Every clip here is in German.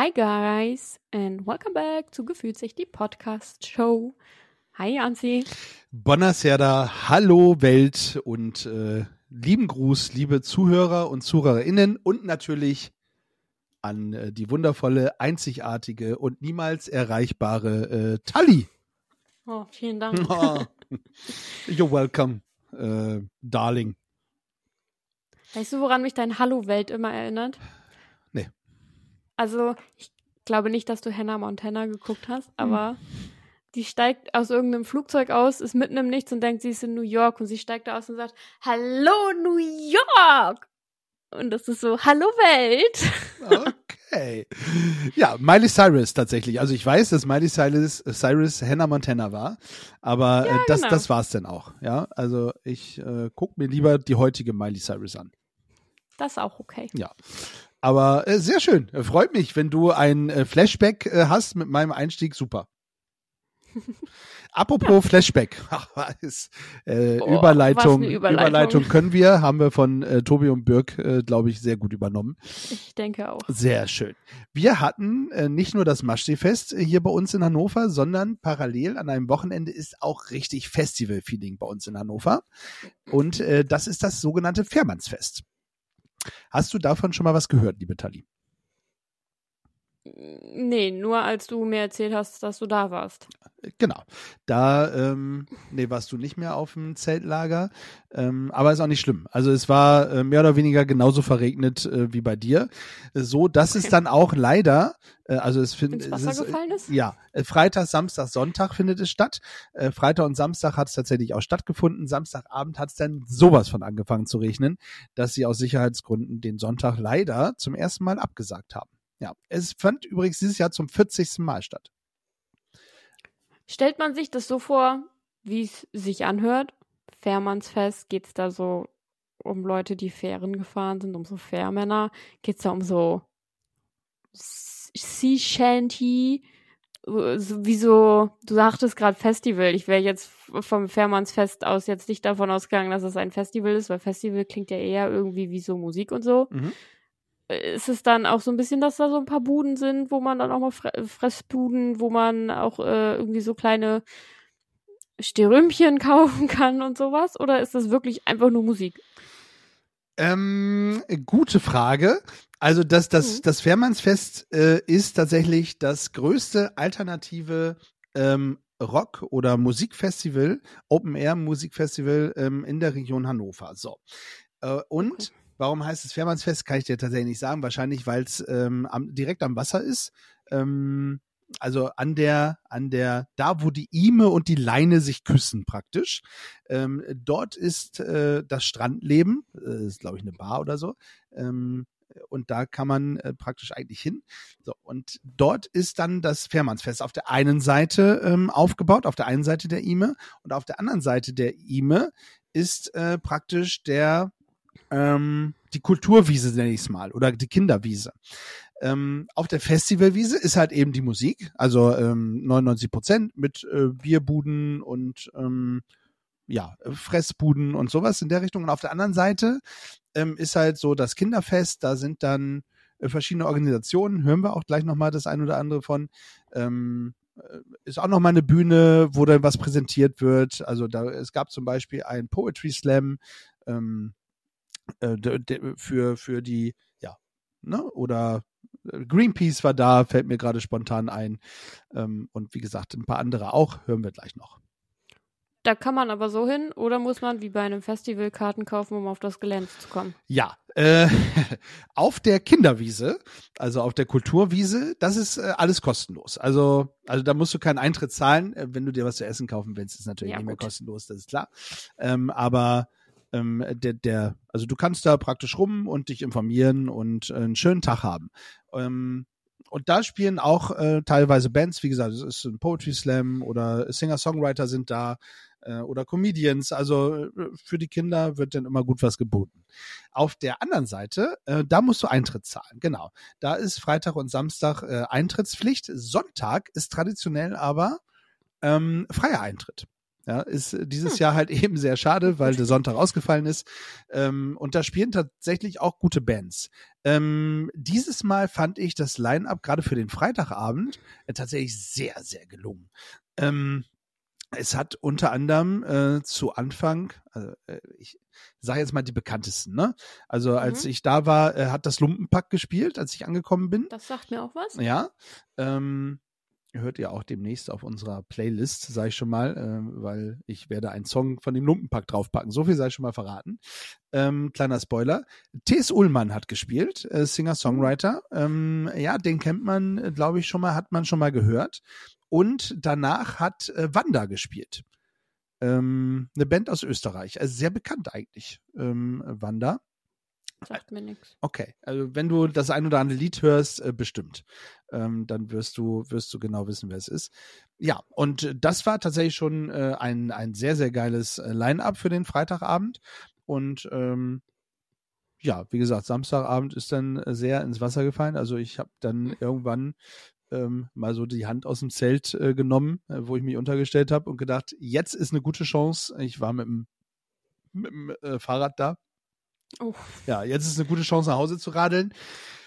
Hi guys and welcome back zu Gefühlsecht, die Podcast Show. Hi Anzi. Buonasera, hallo Welt und äh, lieben Gruß, liebe Zuhörer und Zuhörerinnen und natürlich an äh, die wundervolle, einzigartige und niemals erreichbare äh, Tali. Oh, vielen Dank. Oh, you're welcome, äh, darling. Weißt du, woran mich dein Hallo-Welt immer erinnert? Also, ich glaube nicht, dass du Hannah Montana geguckt hast, Hm. aber die steigt aus irgendeinem Flugzeug aus, ist mitten im Nichts und denkt, sie ist in New York und sie steigt da aus und sagt, Hallo New York! Und das ist so, Hallo Welt! Okay. Ja, Miley Cyrus tatsächlich. Also ich weiß, dass Miley Cyrus, Cyrus Hannah Montana war, aber äh, das, genau. das war's dann auch. Ja, also ich äh, guck mir lieber die heutige Miley Cyrus an. Das ist auch okay. Ja. Aber äh, sehr schön. Äh, Freut mich, wenn du ein äh, Flashback äh, hast mit meinem Einstieg. Super. Apropos Flashback. Was, äh, Boah, Überleitung, Überleitung. Überleitung können wir, haben wir von äh, Tobi und Birk, äh, glaube ich, sehr gut übernommen. Ich denke auch. Sehr schön. Wir hatten äh, nicht nur das Maschsee-Fest äh, hier bei uns in Hannover, sondern parallel an einem Wochenende ist auch richtig Festival-Feeling bei uns in Hannover. Und äh, das ist das sogenannte Fährmannsfest. Hast du davon schon mal was gehört, liebe Tali? Nee, nur als du mir erzählt hast, dass du da warst. Genau. Da, ähm, nee, warst du nicht mehr auf dem Zeltlager, ähm, aber ist auch nicht schlimm. Also es war äh, mehr oder weniger genauso verregnet äh, wie bei dir. Äh, So, dass es Okay. dann auch leider, äh, also es findet Wasser es ist, gefallen ist? Ja, äh, Freitag, Samstag, Sonntag findet es statt. Äh, Freitag und Samstag hat es tatsächlich auch stattgefunden. Samstagabend hat es dann sowas von angefangen zu regnen, dass sie aus Sicherheitsgründen den Sonntag leider zum ersten Mal abgesagt haben. Ja, es fand übrigens dieses Jahr zum 40. Mal statt. Stellt man sich das so vor, wie es sich anhört? Fährmannsfest, geht es da so um Leute, die Fähren gefahren sind, um so Fährmänner? Geht es da um so Sea Shanty? Wie so, du sagtest gerade Festival. Ich wäre jetzt vom Fährmannsfest aus jetzt nicht davon ausgegangen, dass es ein Festival ist, weil Festival klingt ja eher irgendwie wie so Musik und so. Mhm. Ist es dann auch so ein bisschen, dass da so ein paar Buden sind, wo man dann auch mal Fre Fressbuden, wo man auch äh, irgendwie so kleine Störümpchen kaufen kann und sowas? Oder ist das wirklich einfach nur Musik? Ähm, gute Frage. Also das, das, Mhm. das Fährmannsfest äh, ist tatsächlich das größte alternative ähm, Rock- oder Musikfestival, Open-Air-Musikfestival ähm, in der Region Hannover. So. Äh, und Okay. Warum heißt es Fährmannsfest, kann ich dir tatsächlich nicht sagen. Wahrscheinlich, weil es ähm, am, direkt am Wasser ist. Ähm, also an der, an der, da wo die Ime und die Leine sich küssen praktisch. Ähm, dort ist äh, das Strandleben, äh, ist glaube ich eine Bar oder so. Ähm, und da kann man äh, praktisch eigentlich hin. So, und dort ist dann das Fährmannsfest auf der einen Seite ähm, aufgebaut, auf der einen Seite der Ime und auf der anderen Seite der Ime ist äh, praktisch der ähm, die Kulturwiese, nenne ich es mal, oder die Kinderwiese. Ähm, auf der Festivalwiese ist halt eben die Musik, also ähm, 99 Prozent mit äh, Bierbuden und ähm, ja, Fressbuden und sowas in der Richtung. Und auf der anderen Seite ähm, ist halt so das Kinderfest, da sind dann äh, verschiedene Organisationen, hören wir auch gleich nochmal das ein oder andere von. Ähm, äh, ist auch nochmal eine Bühne, wo dann was präsentiert wird. Also da, es gab zum Beispiel ein Poetry Slam ähm, äh, de, de, für, für die, ja, ne, oder äh, Greenpeace war da, fällt mir gerade spontan ein. Ähm, und wie gesagt, ein paar andere auch, hören wir gleich noch. Da kann man aber so hin oder muss man wie bei einem Festival Karten kaufen, um auf das Gelände zu kommen? Ja, äh, auf der Kinderwiese, also auf der Kulturwiese, das ist äh, alles kostenlos. Also, also da musst du keinen Eintritt zahlen. Äh, wenn du dir was zu essen kaufen willst, ist natürlich Ja, nicht mehr gut. kostenlos, das ist klar. Ähm, aber ähm, der, der, also du kannst da praktisch rum und dich informieren und äh, einen schönen Tag haben. Ähm, und da spielen auch äh, teilweise Bands, wie gesagt, es ist ein Poetry Slam oder Singer-Songwriter sind da äh, oder Comedians. Also äh, für die Kinder wird dann immer gut was geboten. Auf der anderen Seite, äh, da musst du Eintritt zahlen. Genau. Da ist Freitag und Samstag äh, Eintrittspflicht. Sonntag ist traditionell aber ähm, freier Eintritt. Ja, ist dieses hm. Jahr halt eben sehr schade, weil der Sonntag ausgefallen ist. Ähm, und da spielen tatsächlich auch gute Bands. Ähm, dieses Mal fand ich das Line-up gerade für den Freitagabend äh, tatsächlich sehr, sehr gelungen. Ähm, es hat unter anderem äh, zu Anfang, also, äh, ich sage jetzt mal die bekanntesten, ne? Also als mhm. ich da war, äh, hat das Lumpenpack gespielt, als ich angekommen bin. Das sagt mir auch was. Ja. Ähm, hört ihr auch demnächst auf unserer Playlist, sage ich schon mal, äh, weil ich werde einen Song von dem Lumpenpack draufpacken. So viel sei schon mal verraten. Ähm, kleiner Spoiler. T.S. Ullmann hat gespielt, äh, Singer-Songwriter. Ähm, ja, den kennt man, glaube ich, schon mal, hat man schon mal gehört. Und danach hat äh, Wanda gespielt. Ähm, eine Band aus Österreich. Also sehr bekannt eigentlich, ähm, Wanda. Sagt mir nichts. Okay, also wenn du das ein oder andere Lied hörst, äh, bestimmt, ähm, dann wirst du wirst du genau wissen, wer es ist. Ja, und das war tatsächlich schon äh, ein ein sehr sehr geiles äh, Line-up für den Freitagabend und ähm, ja, wie gesagt, Samstagabend ist dann sehr ins Wasser gefallen. Also ich habe dann irgendwann ähm, mal so die Hand aus dem Zelt äh, genommen, äh, wo ich mich untergestellt habe und gedacht, jetzt ist eine gute Chance. Ich war mit dem, mit dem äh, Fahrrad da Oh. Ja, jetzt ist eine gute Chance, nach Hause zu radeln.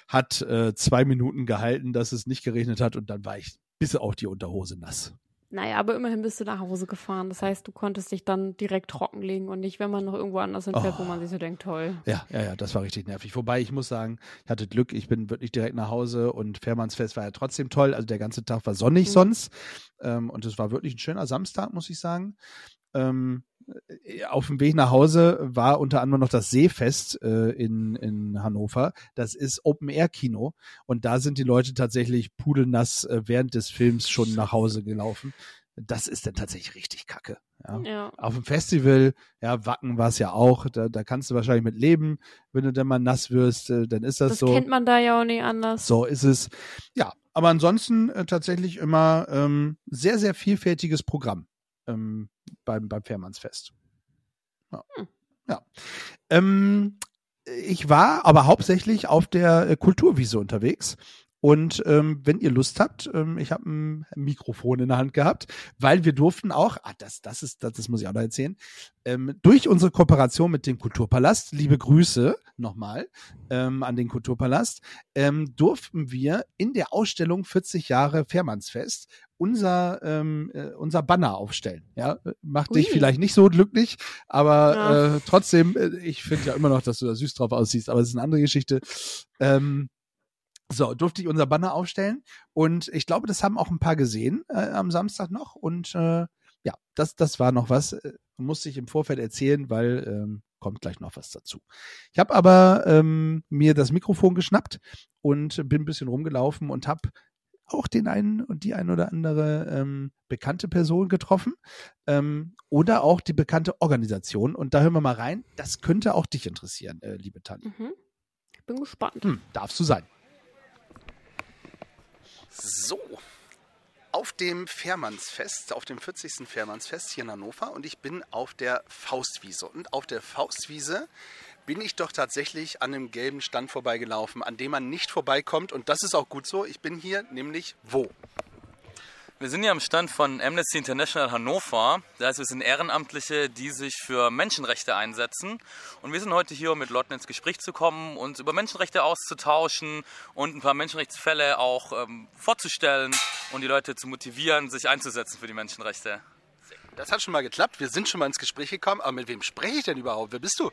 Hat äh, zwei Minuten gehalten, dass es nicht geregnet hat und dann war ich bis auf die Unterhose nass. Naja, aber immerhin bist du nach Hause gefahren. Das heißt, du konntest dich dann direkt trockenlegen und nicht, wenn man noch irgendwo anders hinfährt, oh. wo man sich so denkt, toll. Ja, ja, ja, das war richtig nervig. Wobei ich muss sagen, ich hatte Glück, ich bin wirklich direkt nach Hause und Fährmannsfest war ja trotzdem toll. Also der ganze Tag war sonnig mhm. sonst. Ähm, und es war wirklich ein schöner Samstag, muss ich sagen. Ähm, äh, auf dem Weg nach Hause war unter anderem noch das Seefest äh, in, in Hannover. Das ist Open-Air-Kino und da sind die Leute tatsächlich pudelnass äh, während des Films schon nach Hause gelaufen. Das ist dann tatsächlich richtig kacke. Ja. ja. Auf dem Festival, ja, Wacken war es ja auch, da, da kannst du wahrscheinlich mit leben, wenn du dann mal nass wirst, äh, dann ist das, das so. Das kennt man da ja auch nicht anders. So ist es. Ja, aber ansonsten äh, tatsächlich immer ähm, sehr, sehr vielfältiges Programm ähm, beim, beim Fährmannsfest. Ja. Hm. ja. Ähm, ich war aber hauptsächlich auf der äh, Kulturwiese unterwegs. Und ähm, wenn ihr Lust habt, ähm, ich habe ein Mikrofon in der Hand gehabt, weil wir durften auch, ah, das, das ist, das, das muss ich auch noch erzählen, ähm, durch unsere Kooperation mit dem Kulturpalast, liebe Grüße nochmal ähm, an den Kulturpalast, ähm, durften wir in der Ausstellung 40 Jahre Fährmannsfest unser, ähm, äh, unser Banner aufstellen. Ja, macht Ui. dich vielleicht nicht so glücklich, aber ja. äh, trotzdem, äh, ich finde ja immer noch, dass du da süß drauf aussiehst, aber es ist eine andere Geschichte. Ähm, so, durfte ich unser Banner aufstellen und ich glaube, das haben auch ein paar gesehen äh, am Samstag noch und äh, ja, das, das war noch was, äh, musste ich im Vorfeld erzählen, weil ähm, kommt gleich noch was dazu. Ich habe aber ähm, mir das Mikrofon geschnappt und bin ein bisschen rumgelaufen und habe auch den einen und die ein oder andere ähm, bekannte Person getroffen ähm, oder auch die bekannte Organisation. Und da hören wir mal rein. Das könnte auch dich interessieren, äh, liebe Tanja. Mhm. Ich bin gespannt. Hm, darfst du sein. So, auf dem Fährmannsfest, auf dem 40. Fährmannsfest hier in Hannover und ich bin auf der Faustwiese. Und auf der Faustwiese bin ich doch tatsächlich an einem gelben Stand vorbeigelaufen, an dem man nicht vorbeikommt. Und das ist auch gut so. Ich bin hier nämlich wo? Wir sind hier am Stand von Amnesty International Hannover. Das heißt, wir sind Ehrenamtliche, die sich für Menschenrechte einsetzen. Und wir sind heute hier, um mit Leuten ins Gespräch zu kommen, uns über Menschenrechte auszutauschen und ein paar Menschenrechtsfälle auch ähm, vorzustellen und die Leute zu motivieren, sich einzusetzen für die Menschenrechte. Das hat schon mal geklappt. Wir sind schon mal ins Gespräch gekommen. Aber mit wem spreche ich denn überhaupt? Wer bist du?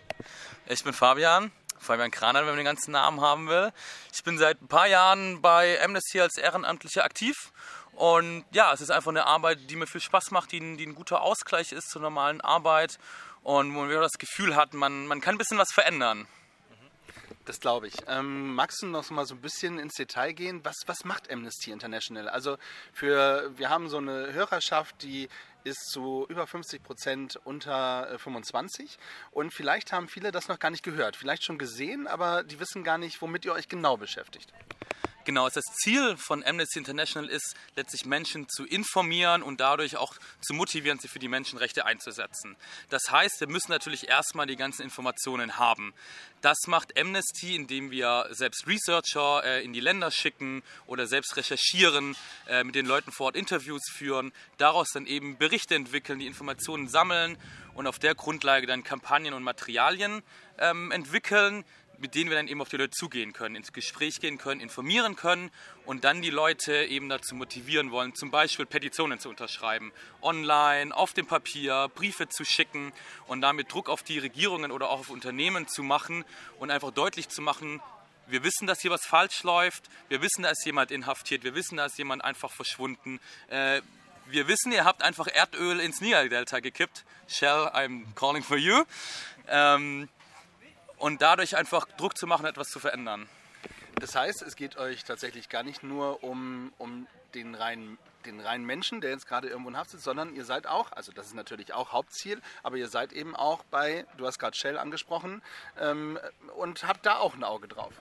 Ich bin Fabian. Fabian Kraner, wenn man den ganzen Namen haben will. Ich bin seit ein paar Jahren bei Amnesty als Ehrenamtlicher aktiv. Und ja, es ist einfach eine Arbeit, die mir viel Spaß macht, die, die ein guter Ausgleich ist zur normalen Arbeit und wo man das Gefühl hat, man, man kann ein bisschen was verändern. Das glaube ich. Ähm, magst du noch mal so ein bisschen ins Detail gehen? Was, was macht Amnesty International? Also für, wir haben so eine Hörerschaft, die ist zu über 50 Prozent unter 25 äh, und vielleicht haben viele das noch gar nicht gehört, vielleicht schon gesehen, aber die wissen gar nicht, womit ihr euch genau beschäftigt. Genau, das Ziel von Amnesty International ist, letztlich Menschen zu informieren und dadurch auch zu motivieren, sich für die Menschenrechte einzusetzen. Das heißt, wir müssen natürlich erstmal die ganzen Informationen haben. Das macht Amnesty, indem wir selbst Researcher äh, in die Länder schicken oder selbst recherchieren, äh, mit den Leuten vor Ort Interviews führen, daraus dann eben Berichte entwickeln, die Informationen sammeln und auf der Grundlage dann Kampagnen und Materialien ähm, entwickeln, mit denen wir dann eben auf die Leute zugehen können, ins Gespräch gehen können, informieren können und dann die Leute eben dazu motivieren wollen, zum Beispiel Petitionen zu unterschreiben, online, auf dem Papier, Briefe zu schicken und damit Druck auf die Regierungen oder auch auf Unternehmen zu machen und einfach deutlich zu machen, wir wissen, dass hier was falsch läuft, wir wissen, da ist jemand inhaftiert, wir wissen, da ist jemand einfach verschwunden. Äh, wir wissen, ihr habt einfach Erdöl ins Niger-Delta gekippt. Shell, I'm calling for you. Ähm, und dadurch einfach Druck zu machen, etwas zu verändern. Das heißt, es geht euch tatsächlich gar nicht nur um, um den reinen den reinen Menschen, der jetzt gerade irgendwo in Haft sitzt, sondern ihr seid auch, also das ist natürlich auch Hauptziel, aber ihr seid eben auch bei, du hast gerade Shell angesprochen, ähm, und habt da auch ein Auge drauf.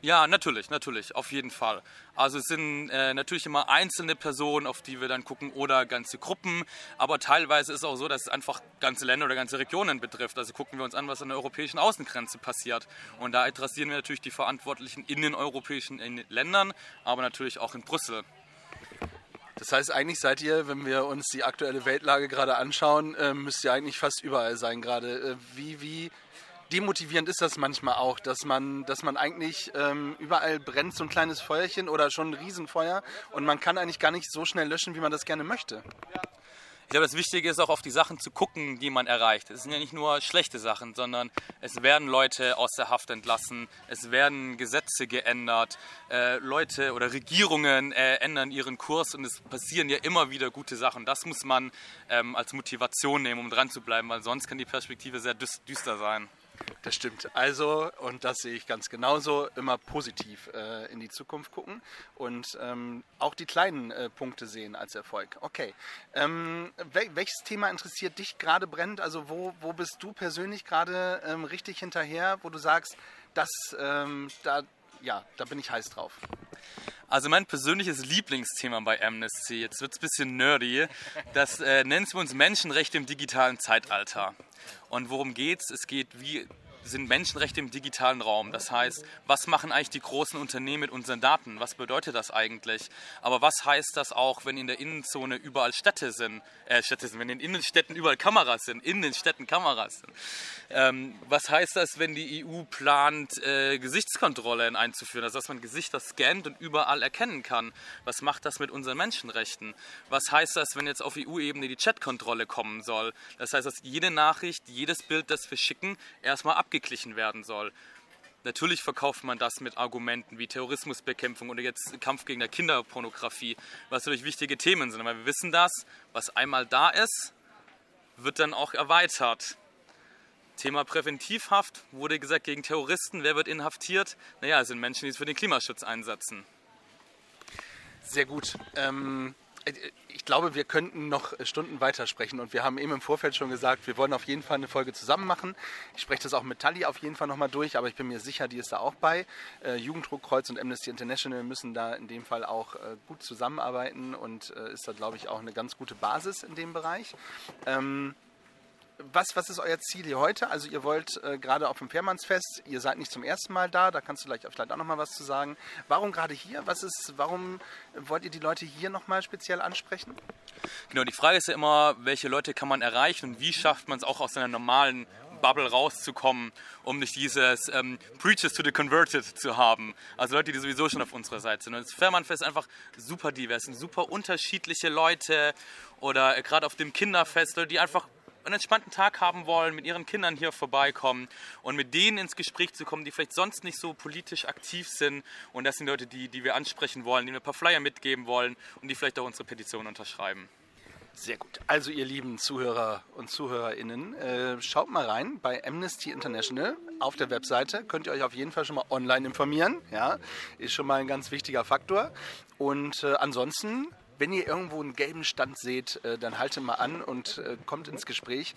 Ja, natürlich, natürlich, auf jeden Fall. Also es sind äh, natürlich immer einzelne Personen, auf die wir dann gucken oder ganze Gruppen, aber teilweise ist es auch so, dass es einfach ganze Länder oder ganze Regionen betrifft. Also gucken wir uns an, was an der europäischen Außengrenze passiert. Und da adressieren wir natürlich die Verantwortlichen in den europäischen Ländern, aber natürlich auch in Brüssel. Das heißt, eigentlich seid ihr, wenn wir uns die aktuelle Weltlage gerade anschauen, äh, müsst ihr eigentlich fast überall sein gerade. Äh, wie, wie demotivierend ist das manchmal auch, dass man, dass man eigentlich ähm, überall brennt so ein kleines Feuerchen oder schon ein Riesenfeuer und man kann eigentlich gar nicht so schnell löschen, wie man das gerne möchte. Ich glaube, das Wichtige ist auch auf die Sachen zu gucken, die man erreicht. Es sind ja nicht nur schlechte Sachen, sondern es werden Leute aus der Haft entlassen, es werden Gesetze geändert, äh, Leute oder Regierungen äh, ändern ihren Kurs und es passieren ja immer wieder gute Sachen. Das muss man ähm, als Motivation nehmen, um dran zu bleiben, weil sonst kann die Perspektive sehr düster sein. Das stimmt. Also, und das sehe ich ganz genauso, immer positiv äh, in die Zukunft gucken und ähm, auch die kleinen äh, Punkte sehen als Erfolg. Okay. Ähm, wel welches Thema interessiert dich gerade brennt? Also, wo, wo bist du persönlich gerade ähm, richtig hinterher, wo du sagst, das, ähm, da, ja, da bin ich heiß drauf? Also mein persönliches Lieblingsthema bei Amnesty, jetzt wird es ein bisschen nerdy, das äh, nennen wir uns Menschenrechte im digitalen Zeitalter. Und worum geht's? Es geht, wie sind Menschenrechte im digitalen Raum. Das heißt, was machen eigentlich die großen Unternehmen mit unseren Daten? Was bedeutet das eigentlich? Aber was heißt das auch, wenn in der Innenzone überall Städte sind? Äh, Städte sind, wenn in den Innenstädten überall Kameras sind, in den Städten Kameras sind. Ähm, was heißt das, wenn die EU plant, äh, Gesichtskontrollen einzuführen, also dass man Gesichter scannt und überall erkennen kann? Was macht das mit unseren Menschenrechten? Was heißt das, wenn jetzt auf EU-Ebene die Chatkontrolle kommen soll? Das heißt, dass jede Nachricht, jedes Bild, das wir schicken, erstmal abgeglichen werden soll. Natürlich verkauft man das mit Argumenten wie Terrorismusbekämpfung oder jetzt Kampf gegen der Kinderpornografie, was natürlich wichtige Themen sind. Aber wir wissen das, was einmal da ist, wird dann auch erweitert. Thema Präventivhaft wurde gesagt gegen Terroristen. Wer wird inhaftiert? Naja, es sind Menschen, die es für den Klimaschutz einsetzen. Sehr gut. Ähm, ich glaube, wir könnten noch Stunden weitersprechen und wir haben eben im Vorfeld schon gesagt, wir wollen auf jeden Fall eine Folge zusammen machen. Ich spreche das auch mit Tali auf jeden Fall nochmal durch, aber ich bin mir sicher, die ist da auch bei. Äh, Jugenddruckkreuz und Amnesty International müssen da in dem Fall auch äh, gut zusammenarbeiten und äh, ist da, glaube ich, auch eine ganz gute Basis in dem Bereich. Ähm, was, was ist euer Ziel hier heute? Also ihr wollt äh, gerade auf dem Fährmannsfest, ihr seid nicht zum ersten Mal da, da kannst du vielleicht, vielleicht auch nochmal was zu sagen. Warum gerade hier? Was ist, warum wollt ihr die Leute hier nochmal speziell ansprechen? Genau, die Frage ist ja immer, welche Leute kann man erreichen und wie schafft man es auch aus seiner normalen Bubble rauszukommen, um nicht dieses ähm, Preachers to the Converted zu haben. Also Leute, die sowieso schon auf unserer Seite sind. Und das Fährmannfest ist einfach super divers, sind super unterschiedliche Leute oder äh, gerade auf dem Kinderfest, Leute, die einfach einen entspannten Tag haben wollen, mit ihren Kindern hier vorbeikommen und mit denen ins Gespräch zu kommen, die vielleicht sonst nicht so politisch aktiv sind. Und das sind Leute, die, die wir ansprechen wollen, die wir ein paar Flyer mitgeben wollen und die vielleicht auch unsere Petition unterschreiben. Sehr gut. Also ihr lieben Zuhörer und Zuhörerinnen, äh, schaut mal rein bei Amnesty International auf der Webseite. Könnt ihr euch auf jeden Fall schon mal online informieren. Ja, ist schon mal ein ganz wichtiger Faktor. Und äh, ansonsten wenn ihr irgendwo einen gelben Stand seht, äh, dann haltet mal an und äh, kommt ins Gespräch,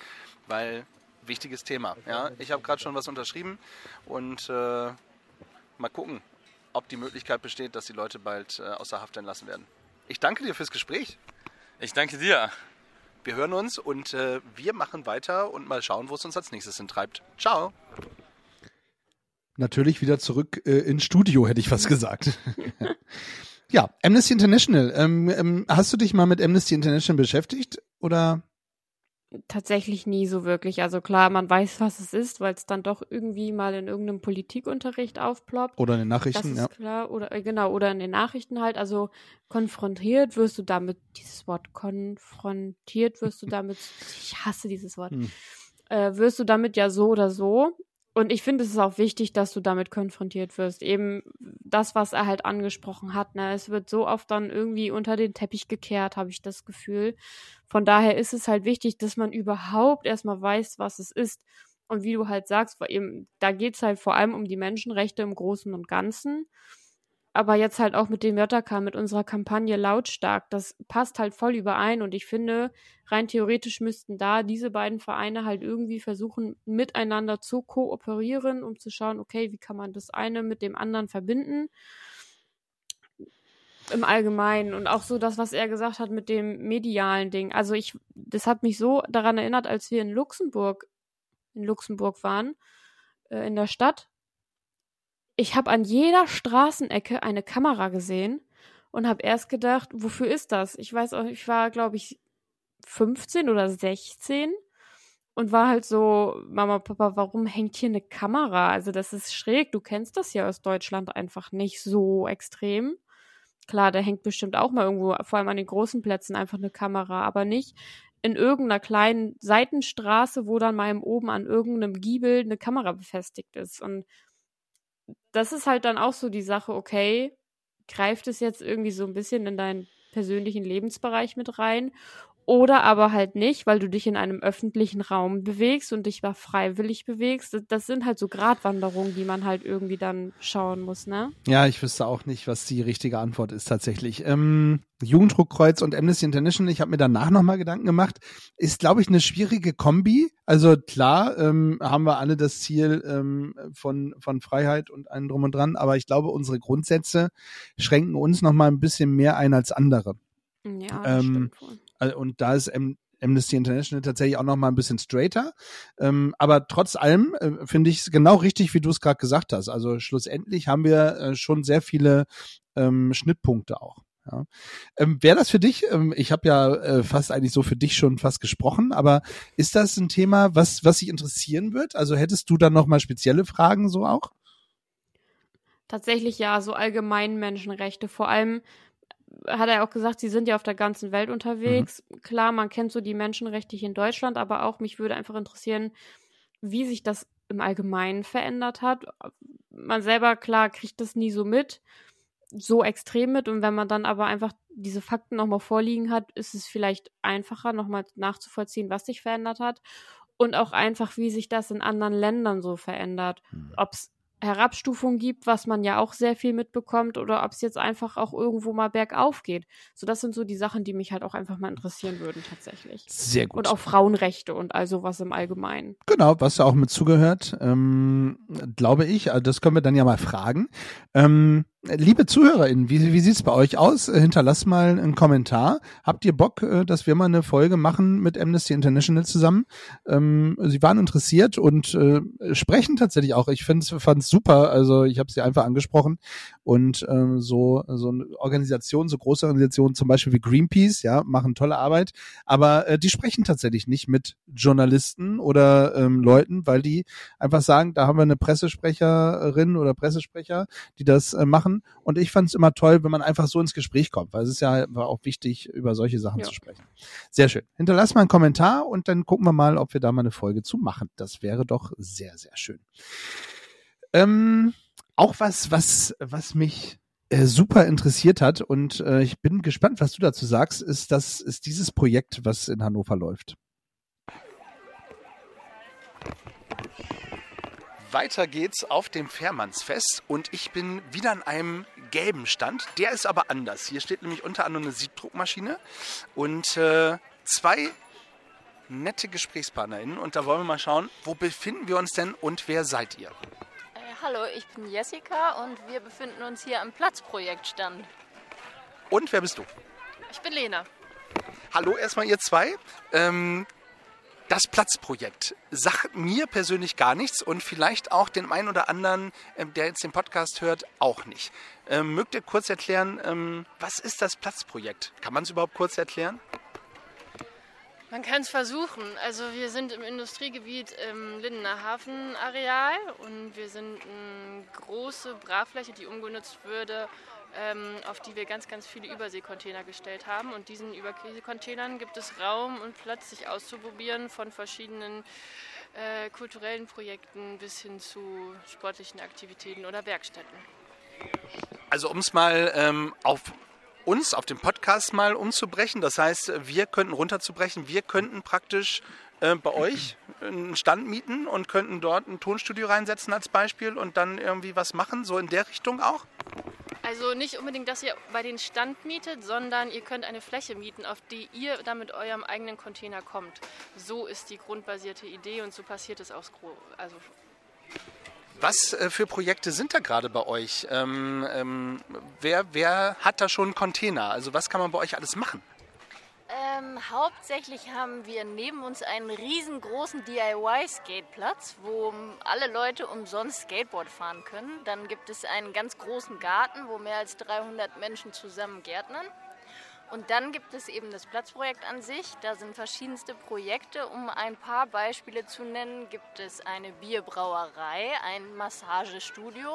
weil wichtiges Thema. Ja? Ich habe gerade schon was unterschrieben und äh, mal gucken. ob die Möglichkeit besteht, dass die Leute bald äh, außer Haft entlassen werden. Ich danke dir fürs Gespräch. Ich danke dir. Wir hören uns und äh, wir machen weiter und mal schauen, wo es uns als nächstes hintreibt. Ciao. Natürlich wieder zurück äh, ins Studio, hätte ich fast gesagt. ja, Amnesty International. Ähm, ähm, hast du dich mal mit Amnesty International beschäftigt oder? Tatsächlich nie so wirklich. Also klar, man weiß, was es ist, weil es dann doch irgendwie mal in irgendeinem Politikunterricht aufploppt. Oder in den Nachrichten, ja. klar. Oder äh, genau, oder in den Nachrichten halt. Also konfrontiert wirst du damit, dieses Wort konfrontiert wirst du damit, ich hasse dieses Wort, hm. äh, wirst du damit ja so oder so. Und ich finde, es ist auch wichtig, dass du damit konfrontiert wirst. Eben das, was er halt angesprochen hat. Ne? Es wird so oft dann irgendwie unter den Teppich gekehrt, habe ich das Gefühl. Von daher ist es halt wichtig, dass man überhaupt erstmal weiß, was es ist. Und wie du halt sagst, eben, da geht es halt vor allem um die Menschenrechte im Großen und Ganzen aber jetzt halt auch mit dem Wörterkam, mit unserer Kampagne lautstark, das passt halt voll überein und ich finde, rein theoretisch müssten da diese beiden Vereine halt irgendwie versuchen, miteinander zu kooperieren, um zu schauen, okay, wie kann man das eine mit dem anderen verbinden im Allgemeinen und auch so das, was er gesagt hat mit dem medialen Ding. Also ich, das hat mich so daran erinnert, als wir in Luxemburg, in Luxemburg waren, äh, in der Stadt ich habe an jeder Straßenecke eine Kamera gesehen und habe erst gedacht, wofür ist das? Ich weiß auch, ich war, glaube ich, 15 oder 16 und war halt so, Mama, Papa, warum hängt hier eine Kamera? Also das ist schräg, du kennst das ja aus Deutschland einfach nicht so extrem. Klar, da hängt bestimmt auch mal irgendwo, vor allem an den großen Plätzen, einfach eine Kamera, aber nicht in irgendeiner kleinen Seitenstraße, wo dann mal oben an irgendeinem Giebel eine Kamera befestigt ist. Und das ist halt dann auch so die Sache, okay, greift es jetzt irgendwie so ein bisschen in deinen persönlichen Lebensbereich mit rein oder aber halt nicht, weil du dich in einem öffentlichen Raum bewegst und dich da freiwillig bewegst. Das sind halt so Gratwanderungen, die man halt irgendwie dann schauen muss, ne? Ja, ich wüsste auch nicht, was die richtige Antwort ist tatsächlich. Ähm, Jugenddruckkreuz und Amnesty International, ich habe mir danach nochmal Gedanken gemacht, ist, glaube ich, eine schwierige Kombi. Also klar ähm, haben wir alle das Ziel ähm, von, von Freiheit und allem drum und dran, aber ich glaube, unsere Grundsätze schränken uns nochmal ein bisschen mehr ein als andere. Ja, das ähm, stimmt wohl. Also, und da ist Amnesty International tatsächlich auch noch mal ein bisschen straighter. Ähm, aber trotz allem äh, finde ich es genau richtig, wie du es gerade gesagt hast. Also schlussendlich haben wir äh, schon sehr viele ähm, Schnittpunkte auch. Ja. Ähm, Wäre das für dich, ähm, ich habe ja äh, fast eigentlich so für dich schon fast gesprochen, aber ist das ein Thema, was, was dich interessieren wird? Also hättest du dann nochmal spezielle Fragen so auch? Tatsächlich ja, so allgemein Menschenrechte. Vor allem, hat er auch gesagt, sie sind ja auf der ganzen Welt unterwegs. Mhm. Klar, man kennt so die Menschenrechte hier in Deutschland, aber auch mich würde einfach interessieren, wie sich das im Allgemeinen verändert hat. Man selber, klar, kriegt das nie so mit, so extrem mit. Und wenn man dann aber einfach diese Fakten nochmal vorliegen hat, ist es vielleicht einfacher, nochmal nachzuvollziehen, was sich verändert hat. Und auch einfach, wie sich das in anderen Ländern so verändert. Mhm. Ob es Herabstufung gibt, was man ja auch sehr viel mitbekommt, oder ob es jetzt einfach auch irgendwo mal bergauf geht. So, das sind so die Sachen, die mich halt auch einfach mal interessieren würden, tatsächlich. Sehr gut. Und auch Frauenrechte und all sowas im Allgemeinen. Genau, was da auch mit zugehört, ähm, glaube ich. Also das können wir dann ja mal fragen. Ähm, Liebe ZuhörerInnen, wie, wie sieht's bei euch aus? Äh, hinterlasst mal einen Kommentar. Habt ihr Bock, äh, dass wir mal eine Folge machen mit Amnesty International zusammen? Ähm, sie waren interessiert und äh, sprechen tatsächlich auch. Ich fand es super. Also ich habe sie einfach angesprochen und ähm, so so eine Organisation, so große Organisationen, zum Beispiel wie Greenpeace, ja, machen tolle Arbeit, aber äh, die sprechen tatsächlich nicht mit Journalisten oder ähm, Leuten, weil die einfach sagen, da haben wir eine Pressesprecherin oder Pressesprecher, die das äh, machen machen. Und ich fand es immer toll, wenn man einfach so ins Gespräch kommt, weil es ist ja auch wichtig, über solche Sachen ja. zu sprechen. Sehr schön. Hinterlass mal einen Kommentar und dann gucken wir mal, ob wir da mal eine Folge zu machen. Das wäre doch sehr, sehr schön. Ähm, auch was, was, was mich äh, super interessiert hat und äh, ich bin gespannt, was du dazu sagst, ist, das ist dieses Projekt, was in Hannover läuft. Weiter geht's auf dem Fährmannsfest und ich bin wieder an einem gelben Stand. Der ist aber anders. Hier steht nämlich unter anderem eine Siebdruckmaschine und äh, zwei nette GesprächspartnerInnen. Und da wollen wir mal schauen, wo befinden wir uns denn und wer seid ihr? Äh, Hallo, ich bin Jessica und wir befinden uns hier am Platzprojektstand. Und wer bist du? Ich bin Lena. Hallo erstmal ihr zwei. Ähm, das Platzprojekt sagt mir persönlich gar nichts und vielleicht auch den einen oder anderen, ähm, der jetzt den Podcast hört, auch nicht. Ähm, mögt ihr kurz erklären, ähm, was ist das Platzprojekt? Kann man es überhaupt kurz erklären? Man kann es versuchen. Also wir sind im Industriegebiet im Lindener Hafenareal und wir sind eine große Brachfläche, die umgenutzt würde, auf die wir ganz, ganz viele Überseekontainer gestellt haben. Und diesen Überseekontainern gibt es Raum und Platz, sich auszuprobieren von verschiedenen äh, kulturellen Projekten bis hin zu sportlichen Aktivitäten oder Werkstätten. Also um es mal ähm, auf uns auf dem Podcast mal umzubrechen. Das heißt, wir könnten runterzubrechen, wir könnten praktisch äh, bei euch einen Stand mieten und könnten dort ein Tonstudio reinsetzen als Beispiel und dann irgendwie was machen, so in der Richtung auch? Also nicht unbedingt, dass ihr bei den Stand mietet, sondern ihr könnt eine Fläche mieten, auf die ihr dann mit eurem eigenen Container kommt. So ist die grundbasierte Idee und so passiert es auch. Also was äh, für Projekte sind da gerade bei euch? Ähm, ähm, wer, wer hat da schon Container? Also was kann man bei euch alles machen? Ähm, hauptsächlich haben wir neben uns einen riesengroßen DIY-Skateplatz, wo alle Leute umsonst Skateboard fahren können. Dann gibt es einen ganz großen Garten, wo mehr als 300 Menschen zusammen gärtnern. Und dann gibt es eben das Platzprojekt an sich. Da sind verschiedenste Projekte. Um ein paar Beispiele zu nennen, gibt es eine Bierbrauerei, ein Massagestudio,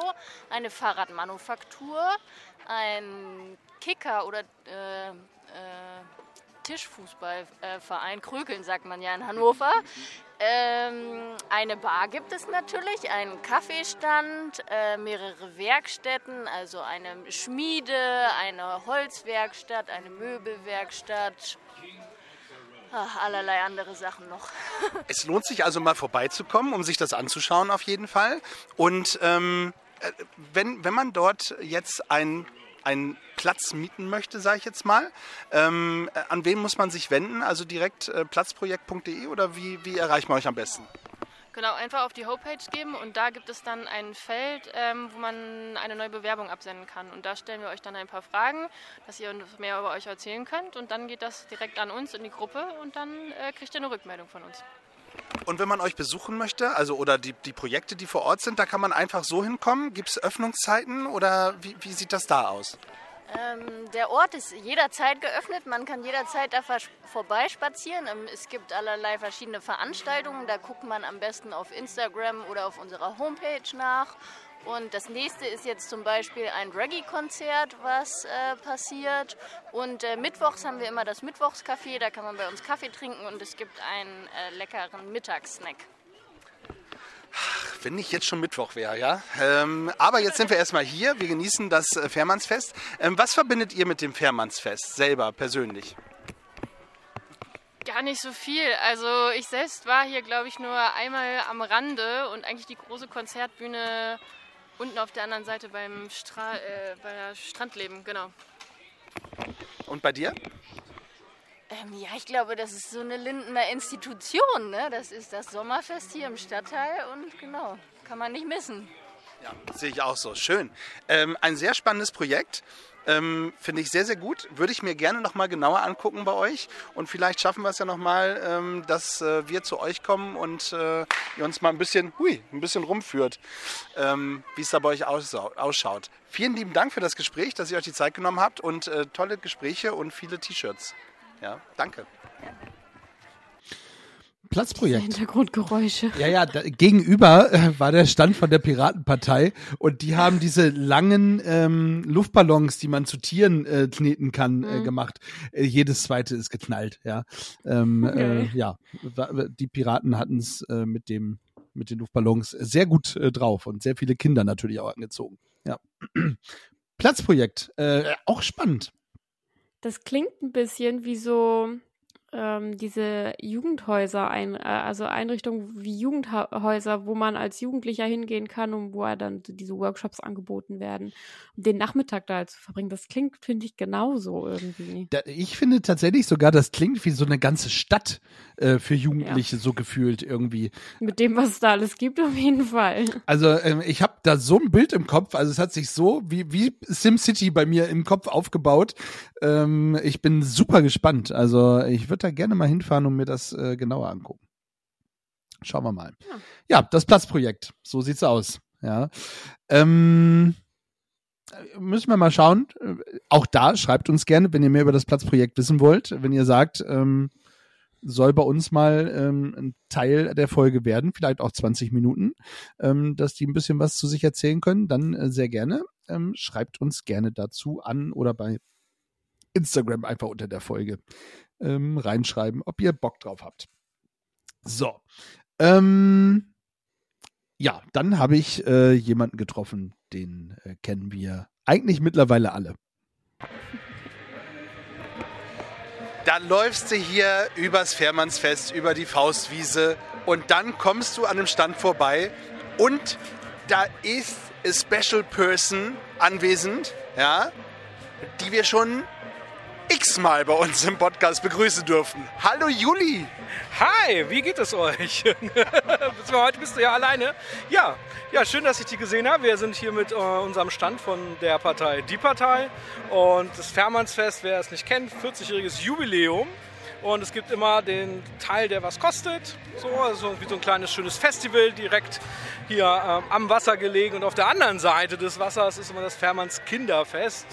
eine Fahrradmanufaktur, ein Kicker oder äh, äh, Tischfußballverein, Krökeln sagt man ja in Hannover. Ähm, eine Bar gibt es natürlich, einen Kaffeestand, äh, mehrere Werkstätten, also eine Schmiede, eine Holzwerkstatt, eine Möbelwerkstatt, Ach, allerlei andere Sachen noch. es lohnt sich also mal vorbeizukommen, um sich das anzuschauen auf jeden Fall. Und ähm, äh, wenn, wenn man dort jetzt ein einen Platz mieten möchte, sage ich jetzt mal, ähm, äh, an wen muss man sich wenden? Also direkt äh, platzprojekt.de oder wie, wie erreicht man euch am besten? Genau, einfach auf die Homepage geben und da gibt es dann ein Feld, ähm, wo man eine neue Bewerbung absenden kann. Und da stellen wir euch dann ein paar Fragen, dass ihr mehr über euch erzählen könnt. Und dann geht das direkt an uns in die Gruppe und dann äh, kriegt ihr eine Rückmeldung von uns. Und wenn man euch besuchen möchte, also oder die, die Projekte, die vor Ort sind, da kann man einfach so hinkommen? Gibt es Öffnungszeiten oder wie, wie sieht das da aus? Ähm, der Ort ist jederzeit geöffnet, man kann jederzeit da vorbeispazieren. Ähm, es gibt allerlei verschiedene Veranstaltungen, da guckt man am besten auf Instagram oder auf unserer Homepage nach. Und das nächste ist jetzt zum Beispiel ein Reggae-Konzert, was äh, passiert. Und äh, mittwochs haben wir immer das Mittwochscafé, da kann man bei uns Kaffee trinken und es gibt einen äh, leckeren Mittagssnack. Wenn nicht jetzt schon Mittwoch wäre, ja. Ähm, aber jetzt sind wir erstmal hier. Wir genießen das äh, Fährmannsfest. Ähm, was verbindet ihr mit dem Fährmannsfest selber persönlich? Gar nicht so viel. Also ich selbst war hier, glaube ich, nur einmal am Rande und eigentlich die große Konzertbühne unten auf der anderen Seite beim Stra äh, bei Strandleben, genau. Und bei dir? Ähm, ja, ich glaube, das ist so eine Lindener Institution. Ne? Das ist das Sommerfest hier im Stadtteil und genau, kann man nicht missen. Ja, sehe ich auch so. Schön. Ähm, ein sehr spannendes Projekt. Ähm, Finde ich sehr, sehr gut. Würde ich mir gerne nochmal genauer angucken bei euch. Und vielleicht schaffen wir es ja nochmal, ähm, dass äh, wir zu euch kommen und äh, ihr uns mal ein bisschen, hui, ein bisschen rumführt, ähm, wie es da bei euch ausschaut. Vielen lieben Dank für das Gespräch, dass ihr euch die Zeit genommen habt und äh, tolle Gespräche und viele T-Shirts. Ja, danke. Platzprojekt. Hintergrundgeräusche. Ja, ja, da, gegenüber äh, war der Stand von der Piratenpartei und die haben diese langen ähm, Luftballons, die man zu Tieren äh, kneten kann, äh, mhm. äh, gemacht. Äh, jedes zweite ist geknallt, ja. Ähm, okay. Äh, ja, die Piraten hatten es äh, mit dem mit den Luftballons sehr gut äh, drauf und sehr viele Kinder natürlich auch angezogen. Ja. Platzprojekt, äh, auch spannend. Das klingt ein bisschen wie so ähm, diese Jugendhäuser, ein, äh, also Einrichtungen wie Jugendhäuser, wo man als Jugendlicher hingehen kann und wo dann diese Workshops angeboten werden, um den Nachmittag da zu verbringen. Das klingt, finde ich, genauso irgendwie. Da, ich finde tatsächlich sogar, das klingt wie so eine ganze Stadt äh, für Jugendliche, ja. so gefühlt irgendwie. Mit dem, was es da alles gibt, auf jeden Fall. Also ähm, ich habe da so ein Bild im Kopf, also es hat sich so wie, wie SimCity bei mir im Kopf aufgebaut. Ähm, ich bin super gespannt. Also ich würde da gerne mal hinfahren und mir das äh, genauer angucken. Schauen wir mal. Ja, ja das Platzprojekt. So sieht's aus. Ja. Ähm, müssen wir mal schauen. Auch da schreibt uns gerne, wenn ihr mehr über das Platzprojekt wissen wollt. Wenn ihr sagt, ähm, soll bei uns mal ähm, ein Teil der Folge werden, vielleicht auch 20 Minuten, ähm, dass die ein bisschen was zu sich erzählen können, dann äh, sehr gerne. Ähm, schreibt uns gerne dazu an oder bei Instagram einfach unter der Folge ähm, reinschreiben, ob ihr Bock drauf habt. So. Ähm, ja, dann habe ich äh, jemanden getroffen, den äh, kennen wir eigentlich mittlerweile alle. Da läufst du hier übers Fährmannsfest, über die Faustwiese und dann kommst du an einem Stand vorbei und da ist a Special Person anwesend, ja, die wir schon x-mal bei uns im Podcast begrüßen dürfen. Hallo Juli! Hi, wie geht es euch? Heute bist du ja alleine. Ja, ja, schön, dass ich dich gesehen habe. Wir sind hier mit äh, unserem Stand von der Partei Die Partei und das Fährmannsfest, wer es nicht kennt, 40-jähriges Jubiläum. Und es gibt immer den Teil, der was kostet. So, also wie so ein kleines schönes Festival direkt hier ähm, am Wasser gelegen. Und auf der anderen Seite des Wassers ist immer das Fährmanns Kinderfest.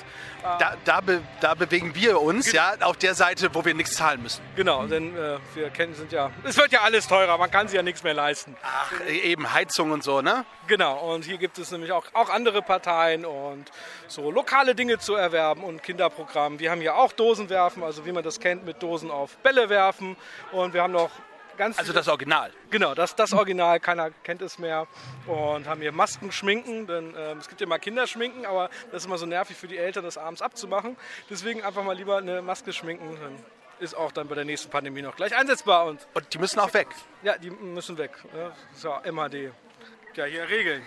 Da, da, be, da, bewegen wir uns, genau. ja, auf der Seite, wo wir nichts zahlen müssen. Genau, denn äh, wir kennen, sind ja, es wird ja alles teurer, man kann sich ja nichts mehr leisten. Ach, eben Heizung und so, ne? Genau, und hier gibt es nämlich auch, auch andere Parteien und so lokale Dinge zu erwerben und Kinderprogramm. Wir haben hier auch Dosenwerfen, also wie man das kennt, mit Dosen auf Bälle werfen. Und wir haben noch ganz Also das Original. Genau, das, das Original, keiner kennt es mehr. Und haben hier Masken schminken, denn äh, es gibt ja mal Kinderschminken, aber das ist immer so nervig für die Eltern, das abends abzumachen. Deswegen einfach mal lieber eine Maske schminken. Dann ist auch dann bei der nächsten Pandemie noch gleich einsetzbar. Und, und die müssen auch weg. Ja, die müssen weg. Ja, ist ja MHD. Ja, hier Regeln.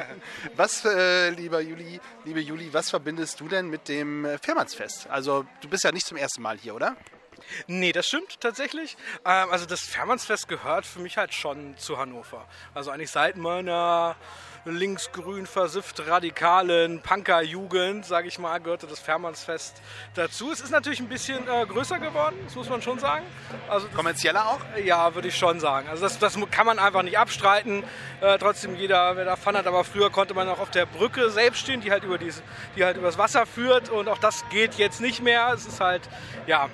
was, äh, lieber Juli, liebe Juli, was verbindest du denn mit dem äh, Firmansfest? Also, du bist ja nicht zum ersten Mal hier, oder? Nee, das stimmt tatsächlich. Ähm, also das Fährmannsfest gehört für mich halt schon zu Hannover. Also eigentlich seit meiner linksgrün versifft radikalen Punker-Jugend, sage ich mal, gehörte das Fährmannsfest dazu. Es ist natürlich ein bisschen äh, größer geworden, das muss man schon sagen. Also Kommerzieller auch? Ja, würde ich schon sagen. Also das, das kann man einfach nicht abstreiten. Äh, trotzdem jeder, wer da Fun hat, aber früher konnte man auch auf der Brücke selbst stehen, die halt über die, die halt übers Wasser führt und auch das geht jetzt nicht mehr. Es ist halt, ja,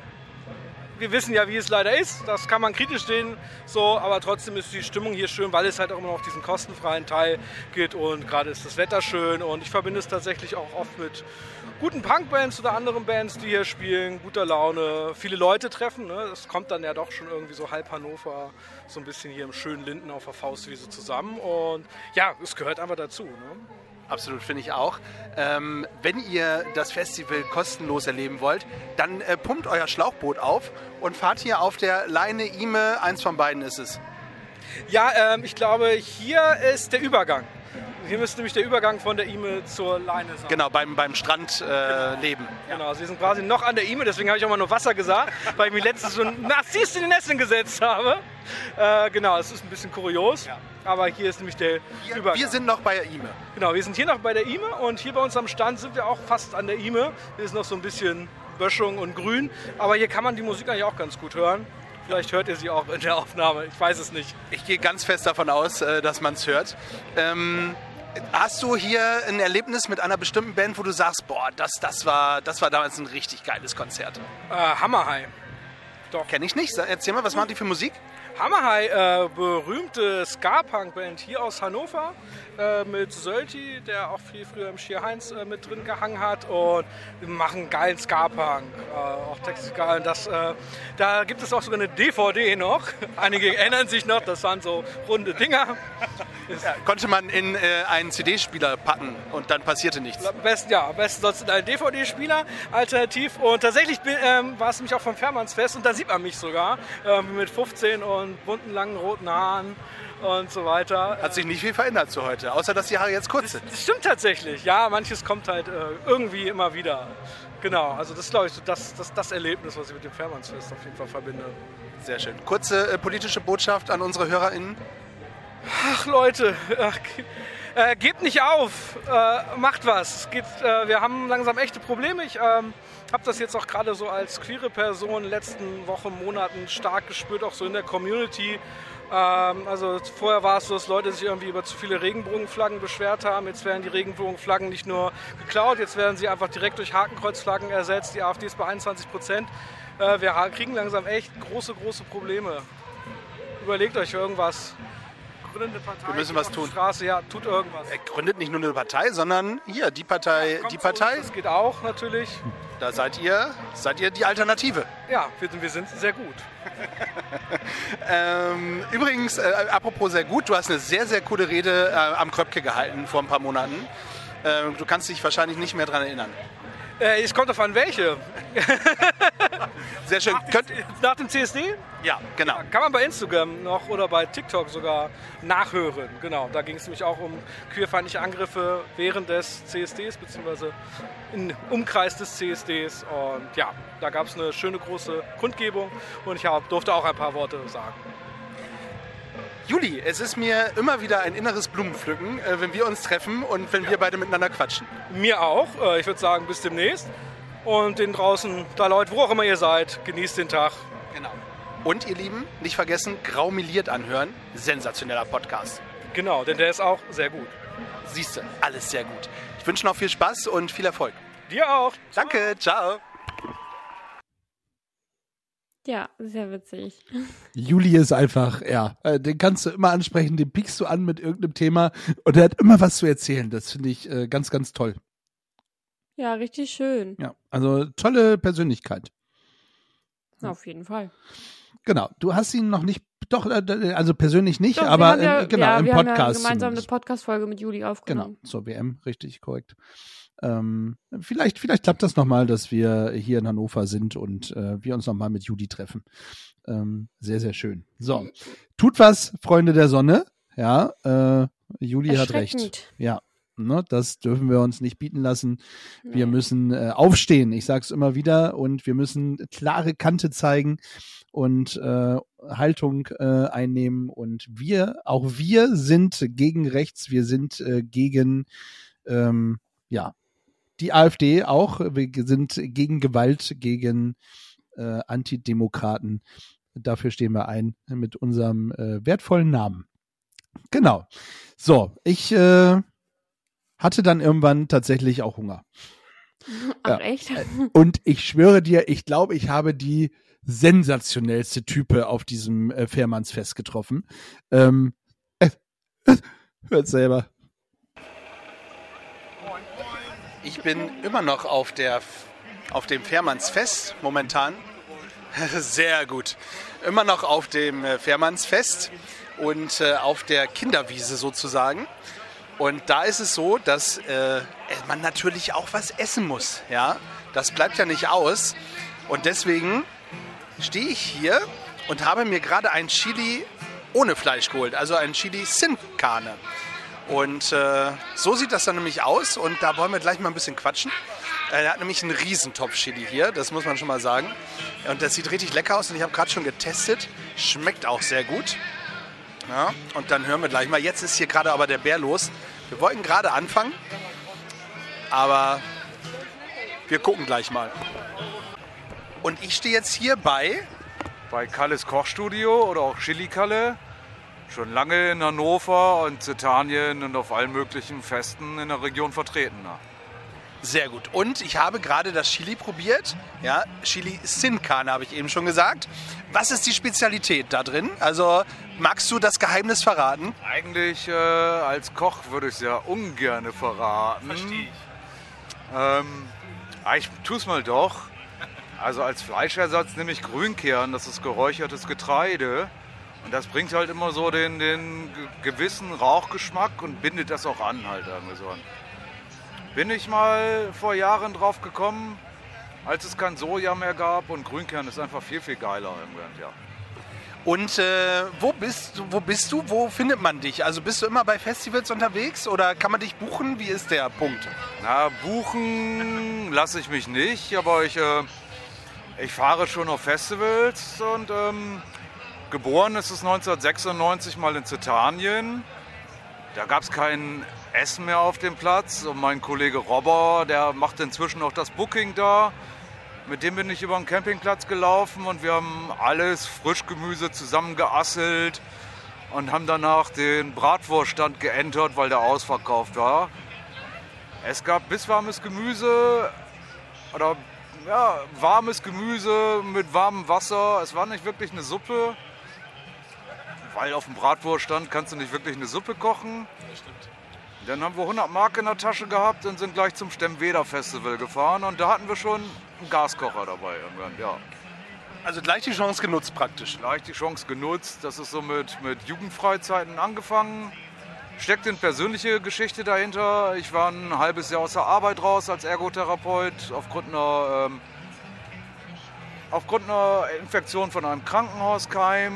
wir wissen ja, wie es leider ist. Das kann man kritisch sehen, so, aber trotzdem ist die Stimmung hier schön, weil es halt auch immer noch diesen kostenfreien Teil geht und gerade ist das Wetter schön und ich verbinde es tatsächlich auch oft mit guten Punkbands oder anderen Bands, die hier spielen, guter Laune, viele Leute treffen. Ne? Es kommt dann ja doch schon irgendwie so halb Hannover so ein bisschen hier im schönen Linden auf der Faustwiese zusammen und ja, es gehört einfach dazu. Ne? Absolut, finde ich auch. Ähm, wenn ihr das Festival kostenlos erleben wollt, dann äh, pumpt euer Schlauchboot auf und fahrt hier auf der Leine Ime. Eins von beiden ist es. Ja, ähm, ich glaube, hier ist der Übergang. Hier müsste nämlich der Übergang von der Ime zur Leine sein. Genau, beim, beim Strandleben. Äh, genau. Ja. genau, sie sind quasi noch an der Ime, deswegen habe ich auch mal nur Wasser gesagt, weil ich mich letztens so ein Narziss in den Essen gesetzt habe. Äh, genau, es ist ein bisschen kurios. Ja. Aber hier ist nämlich der hier, Übergang. Wir sind noch bei der IME. Genau, wir sind hier noch bei der IME und hier bei uns am Stand sind wir auch fast an der IME. Hier ist noch so ein bisschen Böschung und Grün. Aber hier kann man die Musik eigentlich auch ganz gut hören. Vielleicht hört ihr sie auch in der Aufnahme, ich weiß es nicht. Ich gehe ganz fest davon aus, äh, dass man es hört. Ähm, hast du hier ein Erlebnis mit einer bestimmten Band, wo du sagst, boah, das, das, war, das war damals ein richtig geiles Konzert? Äh, Hammerhai. Doch. Kenn ich nicht. Erzähl mal, was machen die für Musik? Hammerhai, äh, berühmte Ska-Punk-Band hier aus Hannover äh, mit Sölti, der auch viel früher im Schier Heinz äh, mit drin gehangen hat und machen geilen Ska-Punk, äh, auch Textskalen. Das, äh, da gibt es auch sogar eine DVD noch. Einige erinnern sich noch, das waren so runde Dinger. Ja, konnte man in äh, einen CD-Spieler packen und dann passierte nichts. Am besten, ja, am besten sonst in einen DVD-Spieler alternativ. Und tatsächlich ähm, war es nämlich auch vom Fährmannsfest und da sieht man mich sogar ähm, mit 15 und bunten, langen, roten Haaren und so weiter. Hat sich nicht viel verändert zu heute, außer dass die Haare jetzt kurz sind. Das stimmt tatsächlich. Ja, manches kommt halt äh, irgendwie immer wieder. Genau, also das ist, glaube ich, so das, das, das Erlebnis, was ich mit dem Fährmannsfest auf jeden Fall verbinde. Sehr schön. Kurze äh, politische Botschaft an unsere HörerInnen. Ach Leute, ach, äh, gebt nicht auf, äh, macht was. Geht, äh, wir haben langsam echte Probleme. Ich ähm, habe das jetzt auch gerade so als queere Person in den letzten Wochen, Monaten stark gespürt, auch so in der Community. Ähm, also vorher war es so, dass Leute sich irgendwie über zu viele Regenbogenflaggen beschwert haben. Jetzt werden die Regenbogenflaggen nicht nur geklaut, jetzt werden sie einfach direkt durch Hakenkreuzflaggen ersetzt. Die AfD ist bei 21 Prozent. Äh, wir kriegen langsam echt große, große Probleme. Überlegt euch irgendwas. Gründet Partei. Wir müssen was tun. Straße, ja, tut irgendwas. Er gründet nicht nur eine Partei, sondern hier, die Partei, Kommt die Partei, uns, Das geht auch natürlich. da seid ihr, seid ihr die Alternative. Ja, wir, wir sind sehr gut. Ähm, übrigens, äh, apropos sehr gut, du hast eine sehr, sehr coole Rede äh, am Kröpke gehalten vor ein paar Monaten. Ähm, du kannst dich wahrscheinlich nicht mehr daran erinnern. Äh, es kommt auf an welche. Sehr schön. Könnt, Nach dem CSD? ja, genau. Kann man bei Instagram noch oder bei TikTok sogar nachhören. Genau, da ging es nämlich auch um queerfeindliche Angriffe während des CSDs, beziehungsweise im Umkreis des CSDs. Und ja, da gab es eine schöne große Kundgebung und ich hab, durfte auch ein paar Worte sagen. Juli, es ist mir immer wieder ein inneres Blumenpflücken, äh, wenn wir uns treffen und wenn wir beide miteinander quatschen. Mir auch. Äh, Ich würde sagen, bis demnächst. Und den draußen, da Leute, wo auch immer ihr seid, genießt den Tag. Genau. Und ihr Lieben, nicht vergessen, graumeliert anhören. Sensationeller Podcast. Genau, denn der ist auch sehr gut. Siehst du, alles sehr gut. Ich wünsche noch viel Spaß und viel Erfolg. Dir auch. Danke, ciao. Ja, sehr witzig. Juli ist einfach, ja, äh, den kannst du immer ansprechen, den piekst du an mit irgendeinem Thema und er hat immer was zu erzählen. Das finde ich äh, ganz, ganz toll. Ja, richtig schön. Ja, also tolle Persönlichkeit. Auf jeden Fall. Genau. Du hast ihn noch nicht, doch, äh, also persönlich nicht, Doch, wir aber haben ja, äh, genau ja, im wir Podcast. haben ja gemeinsam eine zumindest. Podcast-Folge mit Juli Genau, aufgenommen. zur WM, richtig korrekt. Ähm, vielleicht, vielleicht klappt das nochmal, dass wir hier in Hannover sind und äh, wir uns nochmal mit Juli treffen. Ähm, sehr, sehr schön. So, tut was, Freunde der Sonne. Ja, äh, Juli hat recht. Ja, ne, das dürfen wir uns nicht bieten lassen. Wir Nee. müssen äh, aufstehen. Ich sage es immer wieder und wir müssen klare Kante zeigen und äh, Haltung äh, einnehmen. Und wir, auch wir sind gegen rechts. Wir sind äh, gegen ähm, ja die AfD auch. Wir sind gegen Gewalt, gegen äh, Antidemokraten. Dafür stehen wir ein mit unserem äh, wertvollen Namen. Genau. So, ich äh, hatte dann irgendwann tatsächlich auch Hunger. Ach, Ja. echt? Und ich schwöre dir, ich glaube, ich habe die sensationellste Type auf diesem äh, Fährmannsfest getroffen. Ähm, äh, äh, hört selber. Ich bin immer noch auf, der, auf dem Fährmannsfest momentan. Sehr gut. Immer noch auf dem äh, Fährmannsfest und äh, auf der Kinderwiese sozusagen. Und da ist es so, dass äh, man natürlich auch was essen muss. Ja? Das bleibt ja nicht aus. Und deswegen stehe ich hier und habe mir gerade ein Chili ohne Fleisch geholt, also ein Chili Sin Carne. Und äh, so sieht das dann nämlich aus und da wollen wir gleich mal ein bisschen quatschen. Äh, Er hat nämlich einen Riesentopf-Chili hier, das muss man schon mal sagen. Und das sieht richtig lecker aus und ich habe gerade schon getestet. Schmeckt auch sehr gut. Ja, und dann hören wir gleich mal. Jetzt ist hier gerade aber der Bär los. Wir wollten gerade anfangen, aber wir gucken gleich mal. Und ich stehe jetzt hier bei bei Kalles Kochstudio oder auch Chili Kalle. Schon lange in Hannover und Zitanien und auf allen möglichen Festen in der Region vertreten. ne? Sehr gut. Und ich habe gerade das Chili probiert. Ja, Chili Sin Carne habe ich eben schon gesagt. Was ist die Spezialität da drin? Also magst du das Geheimnis verraten? Eigentlich äh, als Koch würde ich es ja ungern verraten. Verstehe ich. Ähm, aber ich tue es mal doch. Also als Fleischersatz nehme ich Grünkern, das ist geräuchertes Getreide. Und das bringt halt immer so den, den gewissen Rauchgeschmack und bindet das auch an halt irgendwie so. Bin ich mal vor Jahren drauf gekommen, als es kein Soja mehr gab und Grünkern ist einfach viel, viel geiler irgendwie, ja. Und äh, wo, bist, wo bist du? Wo findet man dich? Also bist du immer bei Festivals unterwegs oder kann man dich buchen? Wie ist der Punkt? Na, buchen lasse ich mich nicht, aber ich, äh, ich fahre schon auf Festivals und ähm, geboren ist es 1996 mal in Zitanien. Da gab es kein Essen mehr auf dem Platz und mein Kollege Robber, der macht inzwischen auch das Booking da. Mit dem bin ich über den Campingplatz gelaufen und wir haben alles Frischgemüse zusammengeasselt und haben danach den Bratwurststand geentert, weil der ausverkauft war. Es gab bisswarmes Gemüse oder ja, warmes Gemüse mit warmem Wasser. Es war nicht wirklich eine Suppe, weil auf dem Bratwurststand kannst du nicht wirklich eine Suppe kochen. Dann haben wir 100 Mark in der Tasche gehabt und sind gleich zum Stemmweder Festival gefahren und da hatten wir schon einen Gaskocher dabei irgendwann, ja. Also gleich die Chance genutzt praktisch. Gleich die Chance genutzt. Das ist so mit, mit Jugendfreizeiten angefangen. Steckt eine persönliche Geschichte dahinter. Ich war ein halbes Jahr aus der Arbeit raus als Ergotherapeut aufgrund einer, ähm, aufgrund einer Infektion von einem Krankenhauskeim.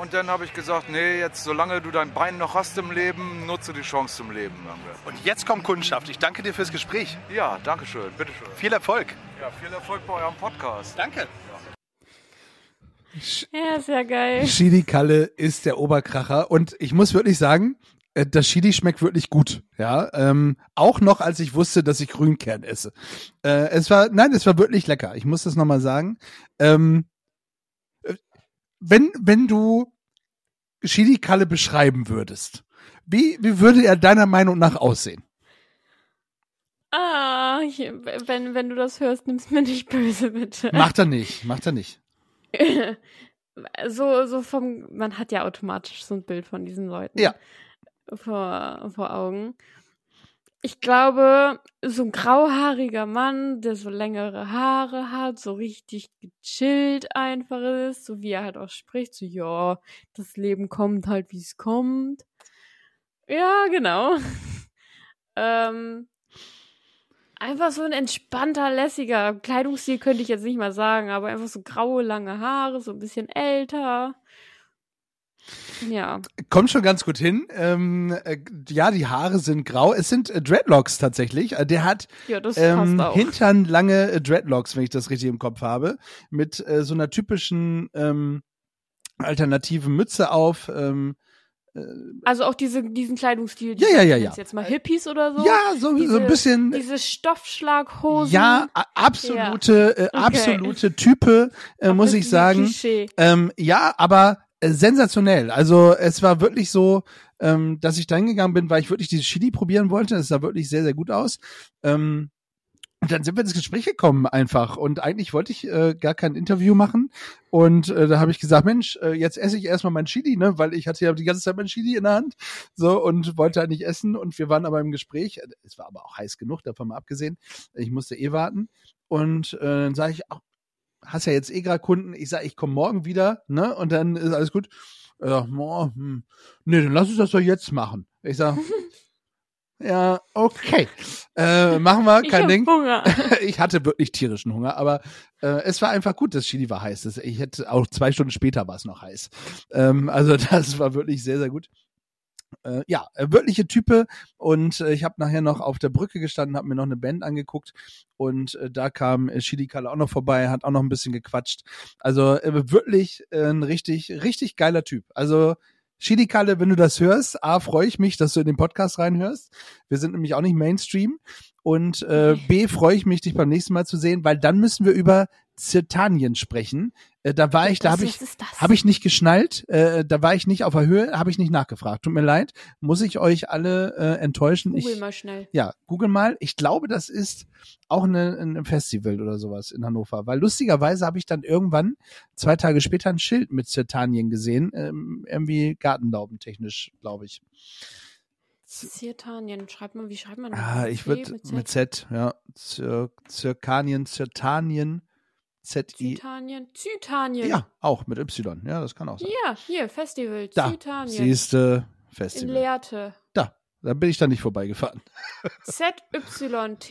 Und dann habe ich gesagt, nee, jetzt solange du dein Bein noch hast im Leben, nutze die Chance zum Leben. Und jetzt kommt Kundschaft. Ich danke dir fürs Gespräch. Ja, danke schön. Bitteschön. Viel Erfolg. Ja, viel Erfolg bei eurem Podcast. Danke. Ja, sehr geil. Chili Kalle ist der Oberkracher und ich muss wirklich sagen, das Chili schmeckt wirklich gut, ja. Ähm, auch noch, als ich wusste, dass ich Grünkern esse. Äh, es war, nein, es war wirklich lecker. Ich muss das nochmal sagen. Ähm, äh, wenn, wenn du Chili Kalle beschreiben würdest, wie, wie würde er deiner Meinung nach aussehen? Ah, ich, wenn, wenn du das hörst, nimm's mir nicht böse, bitte. Macht er nicht, macht er nicht. so, so vom, man hat ja automatisch so ein Bild von diesen Leuten. Ja. Vor, vor Augen. Ich glaube, so ein grauhaariger Mann, der so längere Haare hat, so richtig gechillt einfach ist, so wie er halt auch spricht, so, ja, das Leben kommt halt, wie es kommt. Ja, genau. ähm, einfach so ein entspannter, lässiger Kleidungsstil könnte ich jetzt nicht mal sagen, aber einfach so graue, lange Haare, so ein bisschen älter. Ja. Kommt schon ganz gut hin. Ähm, äh, ja, die Haare sind grau. Es sind äh, Dreadlocks tatsächlich. Äh, der hat ja, das ähm, hintern lange äh, Dreadlocks, wenn ich das richtig im Kopf habe, mit äh, so einer typischen ähm, alternativen Mütze auf. Ähm, Also auch diese, diesen Kleidungsstil. Ja, ja, ja, ja. Jetzt mal Hippies oder so. ja, so, so ein bisschen. Diese Stoffschlaghosen. Ja, absolute, äh, absolute Type, äh, muss ich sagen. Ähm, ja, aber äh, sensationell. Also es war wirklich so, ähm, dass ich da hingegangen bin, weil ich wirklich dieses Chili probieren wollte. Es sah wirklich sehr, sehr gut aus. Ähm, und dann sind wir ins Gespräch gekommen einfach. Und eigentlich wollte ich äh, gar kein Interview machen. Und äh, da habe ich gesagt, Mensch, äh, jetzt esse ich erstmal mein Chili, ne? Weil ich hatte ja die ganze Zeit mein Chili in der Hand. So und wollte halt nicht essen. Und wir waren aber im Gespräch. Es war aber auch heiß genug, davon mal abgesehen. Ich musste eh warten. Und äh, dann sage ich, ach, hast ja jetzt eh gerade Kunden. Ich sage, ich komme morgen wieder, ne? Und dann ist alles gut. Ja, oh, hm. nee, dann lass uns das doch jetzt machen. Ich sage, ja, okay. Äh, machen wir, Ich kein hab Ding. Hunger. ich hatte wirklich tierischen Hunger, aber äh, es war einfach gut, das Chili war heiß. Das, ich hätte auch zwei Stunden später war es noch heiß. Ähm, also das war wirklich sehr, sehr gut. Äh, ja, äh, wirkliche Type und äh, ich habe nachher noch auf der Brücke gestanden, habe mir noch eine Band angeguckt und äh, da kam äh, Chili Kalle auch noch vorbei, hat auch noch ein bisschen gequatscht. Also äh, wirklich äh, ein richtig, richtig geiler Typ. Also Chili Kalle, wenn du das hörst, A, freue ich mich, dass du in den Podcast reinhörst. Wir sind nämlich auch nicht Mainstream. Und äh, B, freue ich mich, dich beim nächsten Mal zu sehen, weil dann müssen wir über Zirtanien sprechen. Äh, da war ich, da habe ich, habe ich nicht geschnallt, äh, da war ich nicht auf der Höhe, habe ich nicht nachgefragt. Tut mir leid, muss ich euch alle äh, enttäuschen. Google ich, mal schnell. ja, google mal. Ich glaube, das ist auch eine, ein Festival oder sowas in Hannover. Weil lustigerweise habe ich dann irgendwann zwei Tage später ein Schild mit Zirtanien gesehen. Ähm, irgendwie gartenlaubentechnisch, glaube ich. Zirtanien, schreibt man, wie schreibt man das? Ah, ich würde mit Z? mit Z, ja. Zir Zirkanien, Zirtanien. Z-I. Zytanien. Zytanien. Ja, auch mit Y. Ja, das kann auch sein. Ja, hier, Festival. Da, Zytanien. siehste In Festival. Lehrte. Da, da bin ich dann nicht vorbeigefahren. Z-Y-T-A-N-I-E-N.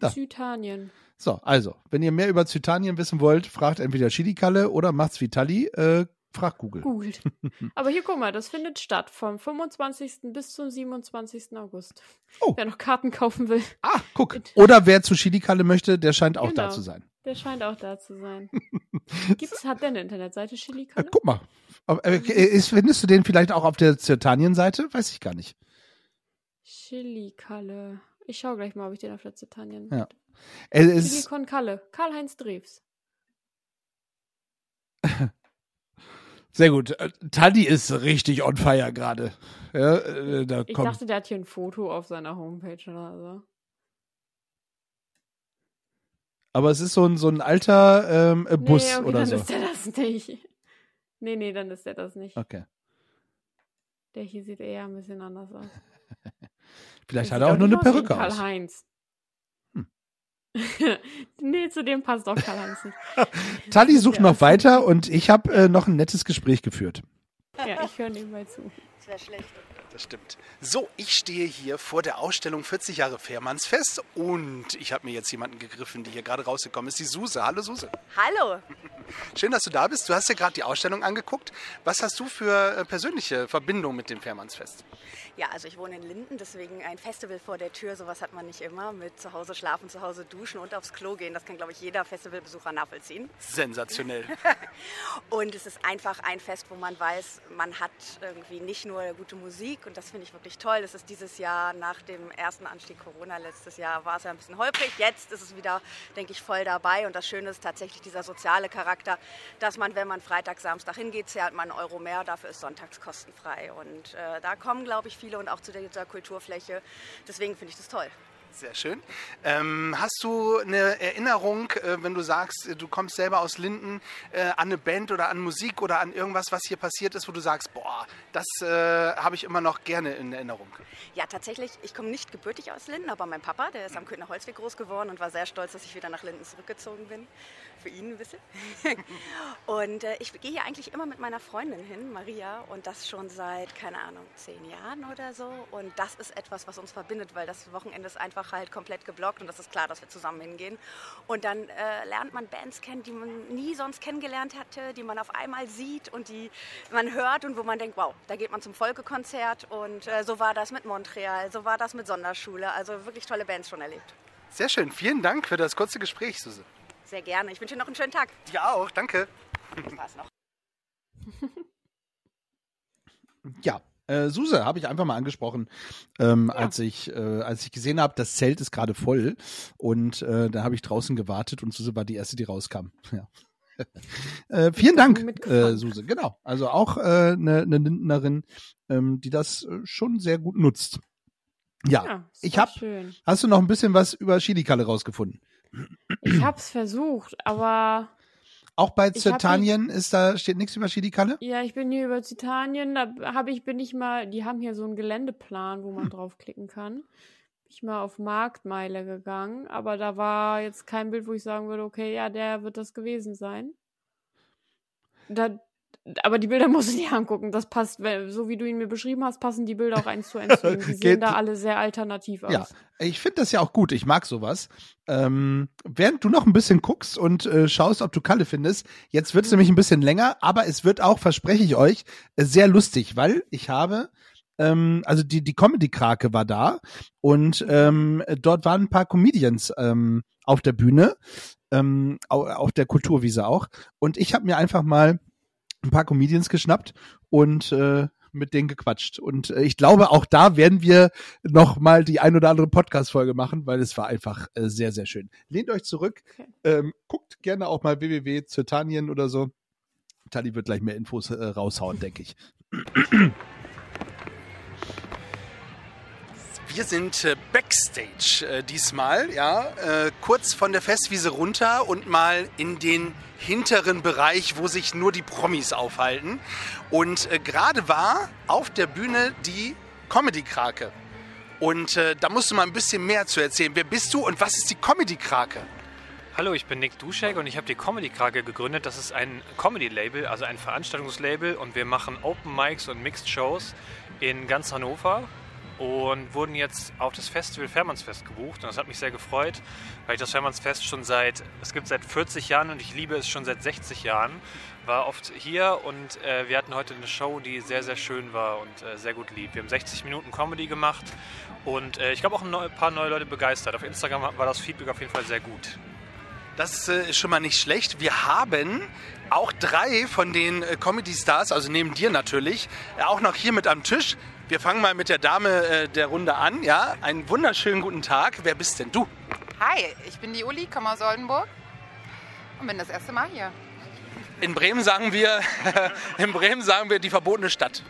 Da. Zytanien. So, also, wenn ihr mehr über Zytanien wissen wollt, fragt entweder Chilikalle oder macht's wie Tali, äh, fragt Google. Googelt. Aber hier, guck mal, das findet statt vom 25. bis zum 27. August. Oh. Wer noch Karten kaufen will, Ah, guck. Oder wer zu Chilikalle möchte, der scheint auch da Genau. zu sein. der scheint auch da zu sein. Gibt's, hat der eine Internetseite, Äh, Chili-Kanne? guck mal. Aber, äh, ist, findest du den vielleicht auch auf der Zytanien-Seite? Weiß ich gar nicht. Chili-Kalle. Ich schau gleich mal, ob ich den auf der Zitanien. Ja. Es ist, Silikon Kalle. Karl-Heinz Drews. sehr gut. Äh, Tali ist richtig on fire gerade. Ja, äh, da Ich kommt. dachte, der hat hier ein Foto auf seiner Homepage oder so. Aber es ist so ein, so ein alter ähm, äh, Bus nee, okay, oder dann so. ist der das nicht. Nee, nee, dann ist der das nicht. Okay. Der hier sieht eher ein bisschen anders aus. Vielleicht Der hat er auch nur eine Perücke aus. Karl-Heinz. Nee, zu dem passt auch Karl-Heinz nicht. Tali sucht noch weiter und ich habe äh, noch ein nettes Gespräch geführt. Ja, ich höre nebenbei zu. Das wäre schlecht. Das stimmt. So, ich stehe hier vor der Ausstellung 40 Jahre Fährmannsfest und ich habe mir jetzt jemanden gegriffen, die hier gerade rausgekommen ist, die Suse. Hallo Suse. Hallo. Schön, dass du da bist. Du hast dir gerade die Ausstellung angeguckt. Was hast du für äh, persönliche Verbindung mit dem Fährmannsfest? Ja, also ich wohne in Linden, deswegen ein Festival vor der Tür, sowas hat man nicht immer. Mit zu Hause schlafen, zu Hause duschen und aufs Klo gehen. Das kann, glaube ich, jeder Festivalbesucher nachvollziehen. Sensationell. Und es ist einfach ein Fest, wo man weiß, man hat irgendwie nicht nur gute Musik und das finde ich wirklich toll. Es ist dieses Jahr nach dem ersten Anstieg Corona letztes Jahr war es ja ein bisschen holprig. Jetzt ist es wieder, denke ich, voll dabei und das Schöne ist tatsächlich dieser soziale Charakter, dass man, wenn man Freitag, Samstag hingeht, zahlt man einen Euro mehr, dafür ist sonntags kostenfrei und äh, da kommen, glaube ich, viele und auch zu dieser Kulturfläche. Deswegen finde ich das toll. Sehr schön. Ähm, hast du eine Erinnerung, äh, wenn du sagst, äh, du kommst selber aus Linden, äh, an eine Band oder an Musik oder an irgendwas, was hier passiert ist, wo du sagst, boah, das äh, habe ich immer noch gerne in Erinnerung? Ja, tatsächlich, ich komme nicht gebürtig aus Linden, aber mein Papa, der ist am Köthner Holzweg groß geworden und war sehr stolz, dass ich wieder nach Linden zurückgezogen bin. Für ihn ein bisschen. und äh, ich gehe hier eigentlich immer mit meiner Freundin hin, Maria, und das schon seit, keine Ahnung, zehn Jahren oder so. Und das ist etwas, was uns verbindet, weil das Wochenende ist einfach halt komplett geblockt und das ist klar, dass wir zusammen hingehen. Und dann äh, lernt man Bands kennen, die man nie sonst kennengelernt hatte, die man auf einmal sieht und die man hört und wo man denkt, wow, da geht man zum Volkekonzert und äh, so war das mit Montreal, so war das mit Sonderschule, also wirklich tolle Bands schon erlebt. Sehr schön. Vielen Dank für das kurze Gespräch, Suse. Sehr gerne. Ich wünsche dir noch einen schönen Tag. Ja, auch. Danke. Spaß noch. Ja, äh, Suse habe ich einfach mal angesprochen, ähm, als ich äh, als ich gesehen habe, das Zelt ist gerade voll und äh, da habe ich draußen gewartet und Suse war die erste, die rauskam. Ja. äh, vielen Dank, äh. Suse. Genau, also auch eine äh, ne ne Lindnerin, ähm, die das äh, schon sehr gut nutzt. Ja, ist ich doch hab- Schön. hast du noch ein bisschen was über Chilikalle rausgefunden? Ich hab's versucht, aber Auch bei Zertanien ist da steht nichts über Chilikalle? ja, ich bin hier über Zitanien, da habe ich, bin ich mal, die haben hier so einen Geländeplan, wo man draufklicken kann. Bin Ich mal auf Marktmeile gegangen, aber da war jetzt kein Bild, wo ich sagen würde, okay, ja, der wird das gewesen sein. Da, aber die Bilder muss ich nicht angucken. Das passt, so wie du ihn mir beschrieben hast, passen die Bilder auch eins zu eins zu ihm. Die Geht- sehen da alle sehr alternativ aus. Ja, ich finde das ja auch gut. Ich mag sowas. Ähm, während du noch ein bisschen guckst und äh, schaust, ob du Kalle findest, jetzt wird es nämlich ein bisschen länger, aber es wird auch, verspreche ich euch, sehr lustig, weil ich habe, ähm, also die, die Comedy-Krake war da und ähm, dort waren ein paar Comedians ähm, auf der Bühne, ähm, au- auf der Kulturwiese auch. Und ich habe mir einfach mal ein paar Comedians geschnappt und äh, mit denen gequatscht. Und äh, ich glaube, auch da werden wir noch mal die ein oder andere Podcast-Folge machen, weil es war einfach äh, sehr, sehr schön. Lehnt euch zurück, Okay. ähm, guckt gerne auch mal www.zertanien oder so. Tali wird gleich mehr Infos äh, raushauen, denke ich. Wir sind äh, Backstage äh, diesmal, ja, äh, kurz von der Festwiese runter und mal in den hinteren Bereich, wo sich nur die Promis aufhalten. Und äh, gerade war auf der Bühne die Comedy-Krake. Und äh, da musst du mal ein bisschen mehr zu erzählen. Wer bist du und was ist die Comedy-Krake? Hallo, ich bin Nick Duschek und ich habe die Comedy Krake gegründet. Das ist ein Comedy-Label, also ein Veranstaltungslabel und wir machen Open Mics und Mixed Shows in ganz Hannover und wurden jetzt auf das Festival Fährmannsfest gebucht und das hat mich sehr gefreut, weil ich das Fährmannsfest schon seit, es gibt seit 40 Jahren und ich liebe es schon seit 60 Jahren. War oft hier und äh, wir hatten heute eine Show, die sehr, sehr schön war und äh, sehr gut lieb. Wir haben 60 Minuten Comedy gemacht und äh, ich glaube auch ein paar neue Leute begeistert. Auf Instagram war das Feedback auf jeden Fall sehr gut. Das äh, ist schon mal nicht schlecht. Wir haben auch drei von den äh, Comedy-Stars, also neben dir natürlich, äh, auch noch hier mit am Tisch. Wir fangen mal mit der Dame der Runde an. Ja, einen wunderschönen guten Tag. Wer bist denn du? Hi, ich bin die Uli, komme aus Oldenburg und bin das erste Mal hier. In Bremen sagen wir, in Bremen sagen wir die verbotene Stadt.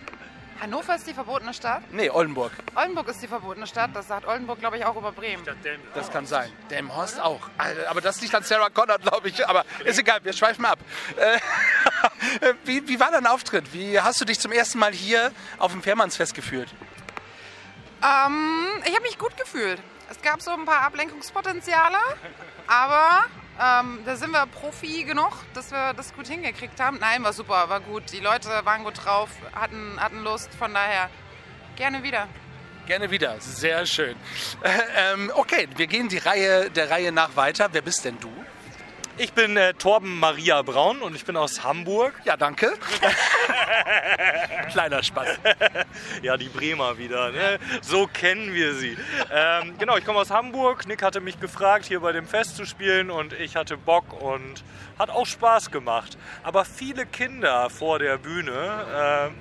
Hannover ist die verbotene Stadt. Nee, Oldenburg. Oldenburg ist die verbotene Stadt. Das sagt Oldenburg, glaube ich, auch über Bremen. Das kann sein. Delmenhorst auch. Also, Aber das liegt an Sarah Connor, glaube ich. Aber ist egal, wir schweifen ab. Äh, wie, wie war dein Auftritt? Wie hast du dich zum ersten Mal hier auf dem Fährmannsfest gefühlt? Ähm, ich habe mich gut gefühlt. Es gab so ein paar Ablenkungspotenziale, aber ähm, da sind wir Profi genug, dass wir das gut hingekriegt haben. Nein, war super, war gut. Die Leute waren gut drauf, hatten, hatten Lust. Von daher gerne wieder. Gerne wieder. Sehr schön. Äh, ähm, okay, wir gehen die Reihe der Reihe nach weiter. Wer bist denn du? Ich bin äh, Torben Maria Braun und ich bin aus Hamburg. Ja, danke. Kleiner Spaß. ja, die Bremer wieder. Ne? So kennen wir sie. Ähm, genau, ich komme aus Hamburg. Nick hatte mich gefragt, hier bei dem Fest zu spielen und ich hatte Bock und hat auch Spaß gemacht. Aber viele Kinder vor der Bühne. Ähm,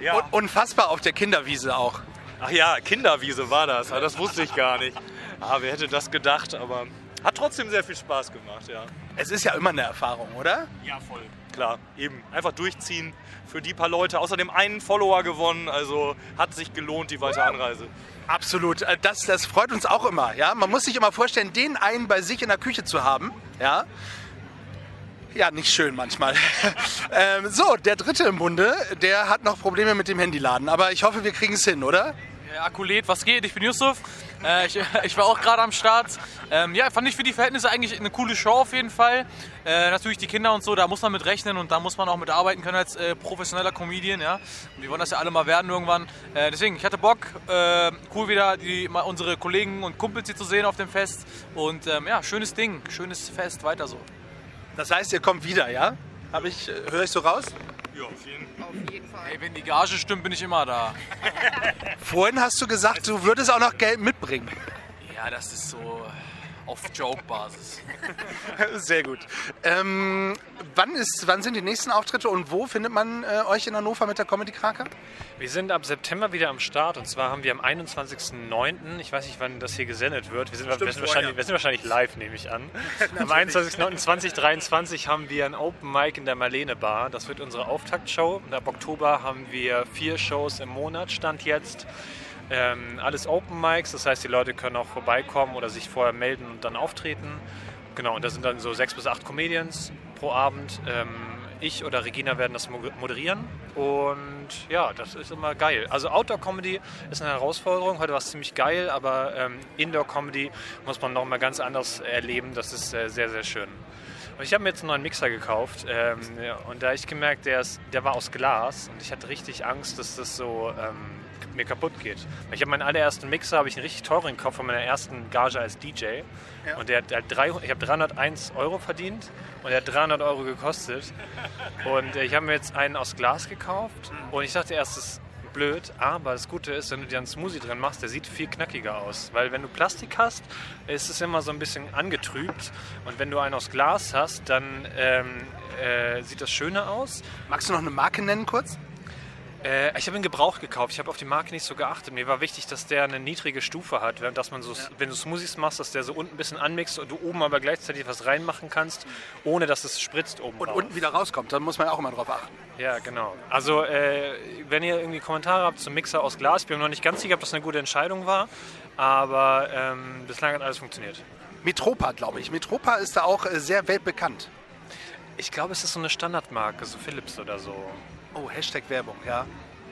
ja. Und unfassbar auf der Kinderwiese auch. Ach ja, Kinderwiese war das. Das wusste ich gar nicht. Ah, wer hätte das gedacht, aber hat trotzdem sehr viel Spaß gemacht, ja. Es ist ja immer eine Erfahrung, oder? Ja, voll. Klar, eben. Einfach durchziehen für die paar Leute. Außerdem einen Follower gewonnen, also hat sich gelohnt, die weitere Anreise. Absolut. Äh, Das, das freut uns auch immer. Ja? Man muss sich immer vorstellen, den einen bei sich in der Küche zu haben. Ja, ja nicht schön manchmal. ähm, so, der dritte im Bunde, der hat noch Probleme mit dem Handyladen. Aber ich hoffe, wir kriegen es hin, oder? Akkulet, was geht? Ich bin Yusuf. Äh, ich, ich war auch gerade am Start. Ähm, ja, fand ich für die Verhältnisse eigentlich eine coole Show auf jeden Fall. Äh, natürlich die Kinder und so, da muss man mit rechnen und da muss man auch mit arbeiten können als äh, professioneller Comedian. Ja? Und wir wollen das ja alle mal werden irgendwann. Äh, deswegen, ich hatte Bock, äh, cool wieder die, unsere Kollegen und Kumpels hier zu sehen auf dem Fest. Und ähm, ja, schönes Ding, schönes Fest, weiter so. Das heißt, ihr kommt wieder, ja? Ich, äh, höre ich so raus? Ja, auf jeden, Fall. Hey, wenn die Gage stimmt, bin ich immer da. Vorhin hast du gesagt, du würdest auch noch Geld mitbringen. Ja, das ist so auf Joke-Basis. Sehr gut. Ähm, wann, ist, wann sind die nächsten Auftritte und wo findet man äh, euch in Hannover mit der Comedy Krake? Wir sind ab September wieder am Start und zwar haben wir am 21.09., ich weiß nicht, wann das hier gesendet wird, wir sind, wir sind, wahrscheinlich, wir sind wahrscheinlich live, nehme ich an. am 21.09.2023 haben wir ein Open Mic in der Marlene Bar. Das wird unsere Auftaktshow. Und ab Oktober haben wir vier Shows im Monat, Stand jetzt. Ähm, alles Open Mics, das heißt, die Leute können auch vorbeikommen oder sich vorher melden und dann auftreten. Genau, und da sind dann so sechs bis acht Comedians pro Abend. Ähm, ich oder Regina werden das mo- moderieren und ja, das ist immer geil. Also Outdoor-Comedy ist eine Herausforderung. Heute war es ziemlich geil, aber ähm, Indoor-Comedy muss man noch mal ganz anders erleben. Das ist äh, sehr, sehr schön. Ich habe mir jetzt einen neuen Mixer gekauft ähm, und da hab ich gemerkt, der, ist, der war aus Glas und ich hatte richtig Angst, dass das so ähm, mir kaputt geht. Ich habe meinen allerersten Mixer, habe ich einen richtig teuren gekauft von meiner ersten Gage als DJ Ja. und der, hat- der hat drei, ich habe 301 Euro verdient und der hat 300 Euro gekostet und äh, ich habe mir jetzt einen aus Glas gekauft und ich dachte erst, das ist blöd, aber das Gute ist, wenn du dir einen Smoothie drin machst, der sieht viel knackiger aus. Weil wenn du Plastik hast, ist es immer so ein bisschen angetrübt. Und wenn du einen aus Glas hast, dann ähm, äh, sieht das schöner aus. Magst du noch eine Marke nennen kurz? Äh, ich habe ihn gebraucht gekauft. Ich habe auf die Marke nicht so geachtet. Mir war wichtig, dass der eine niedrige Stufe hat, während dass man so, wenn du Smoothies machst, dass der so unten ein bisschen anmixt und du oben aber gleichzeitig was reinmachen kannst, ohne dass es spritzt oben Und raus. unten wieder rauskommt, da muss man auch immer drauf achten. Ja, genau. Also, äh, wenn ihr irgendwie Kommentare habt zum Mixer aus Glas, ich bin mir noch nicht ganz sicher, ob das eine gute Entscheidung war, aber ähm, bislang hat alles funktioniert. Metropa, glaube ich. Metropa ist da auch äh, sehr weltbekannt. Ich glaube, es ist so eine Standardmarke, so Philips oder so. Oh, Hashtag Werbung, ja.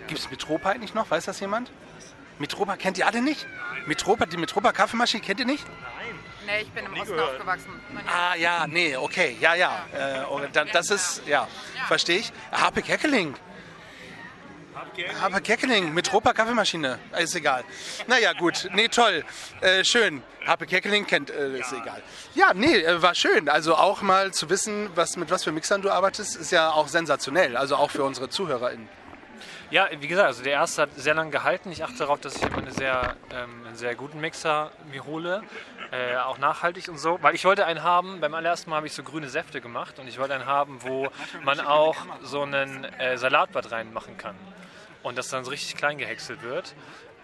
Gibt es Metropa eigentlich noch? Weiß das jemand? Metropa kennt ihr alle nicht? Metropa, die Metropa Kaffeemaschine kennt ihr nicht? Nee, Nee, ich bin im Osten gehört. aufgewachsen. Meine- Ah, ja, nee, okay, ja, ja. Äh, und dann, das ist, ja, verstehe ich. Harpe Keckeling. Harpe Keckeling mit Roper Kaffeemaschine. Ist egal. Naja, gut. Nee, toll. Äh, schön. Harpe Keckeling kennt, äh, ist egal. Ja, nee, äh, war schön. Also auch mal zu wissen, was, mit was für Mixern du arbeitest, ist ja auch sensationell. Also auch für unsere ZuhörerInnen. Ja, wie gesagt, also der erste hat sehr lange gehalten. Ich achte darauf, dass ich eine sehr, ähm, einen sehr guten Mixer mir hole. Äh, auch nachhaltig und so. Weil ich wollte einen haben, beim allerersten Mal habe ich so grüne Säfte gemacht und ich wollte einen haben, wo man auch so einen äh, Salatbad reinmachen kann. Und das dann so richtig klein gehäckselt wird.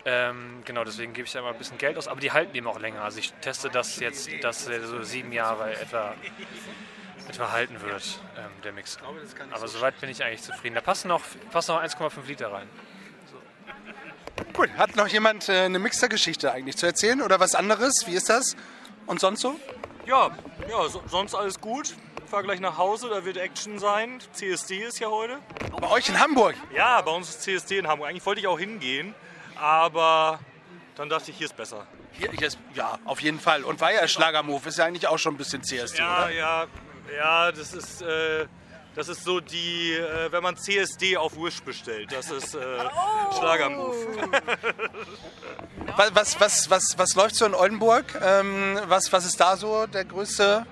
Ähm, genau, deswegen gebe ich da immer ein bisschen Geld aus, aber die halten eben auch länger. Also ich teste das jetzt, dass er so sieben Jahre etwa, etwa halten wird, ähm, der Mixer. Aber soweit bin ich eigentlich zufrieden. Da passen noch, passen noch 1,5 Liter rein. Cool. Hat noch jemand äh, eine Mixer-Geschichte eigentlich zu erzählen oder was anderes? Wie ist das? Und sonst so? Ja, ja so, sonst alles gut. Ich fahr gleich nach Hause, da wird Action sein. CSD ist ja heute. Bei euch in Hamburg? Ja, bei uns ist CSD in Hamburg. Eigentlich wollte ich auch hingehen, aber dann dachte ich, hier ist besser. Hier, hier ist, ja, auf jeden Fall. Und war ja Schlagermove, ist ja eigentlich auch schon ein bisschen CSD, Ja, oder? ja, ja, das ist, äh, das ist so die, äh, wenn man CSD auf Wish bestellt, das ist äh, Schlagermove. Was, was, was, was, was läuft so in Oldenburg? Ähm, was, was ist da so der größte,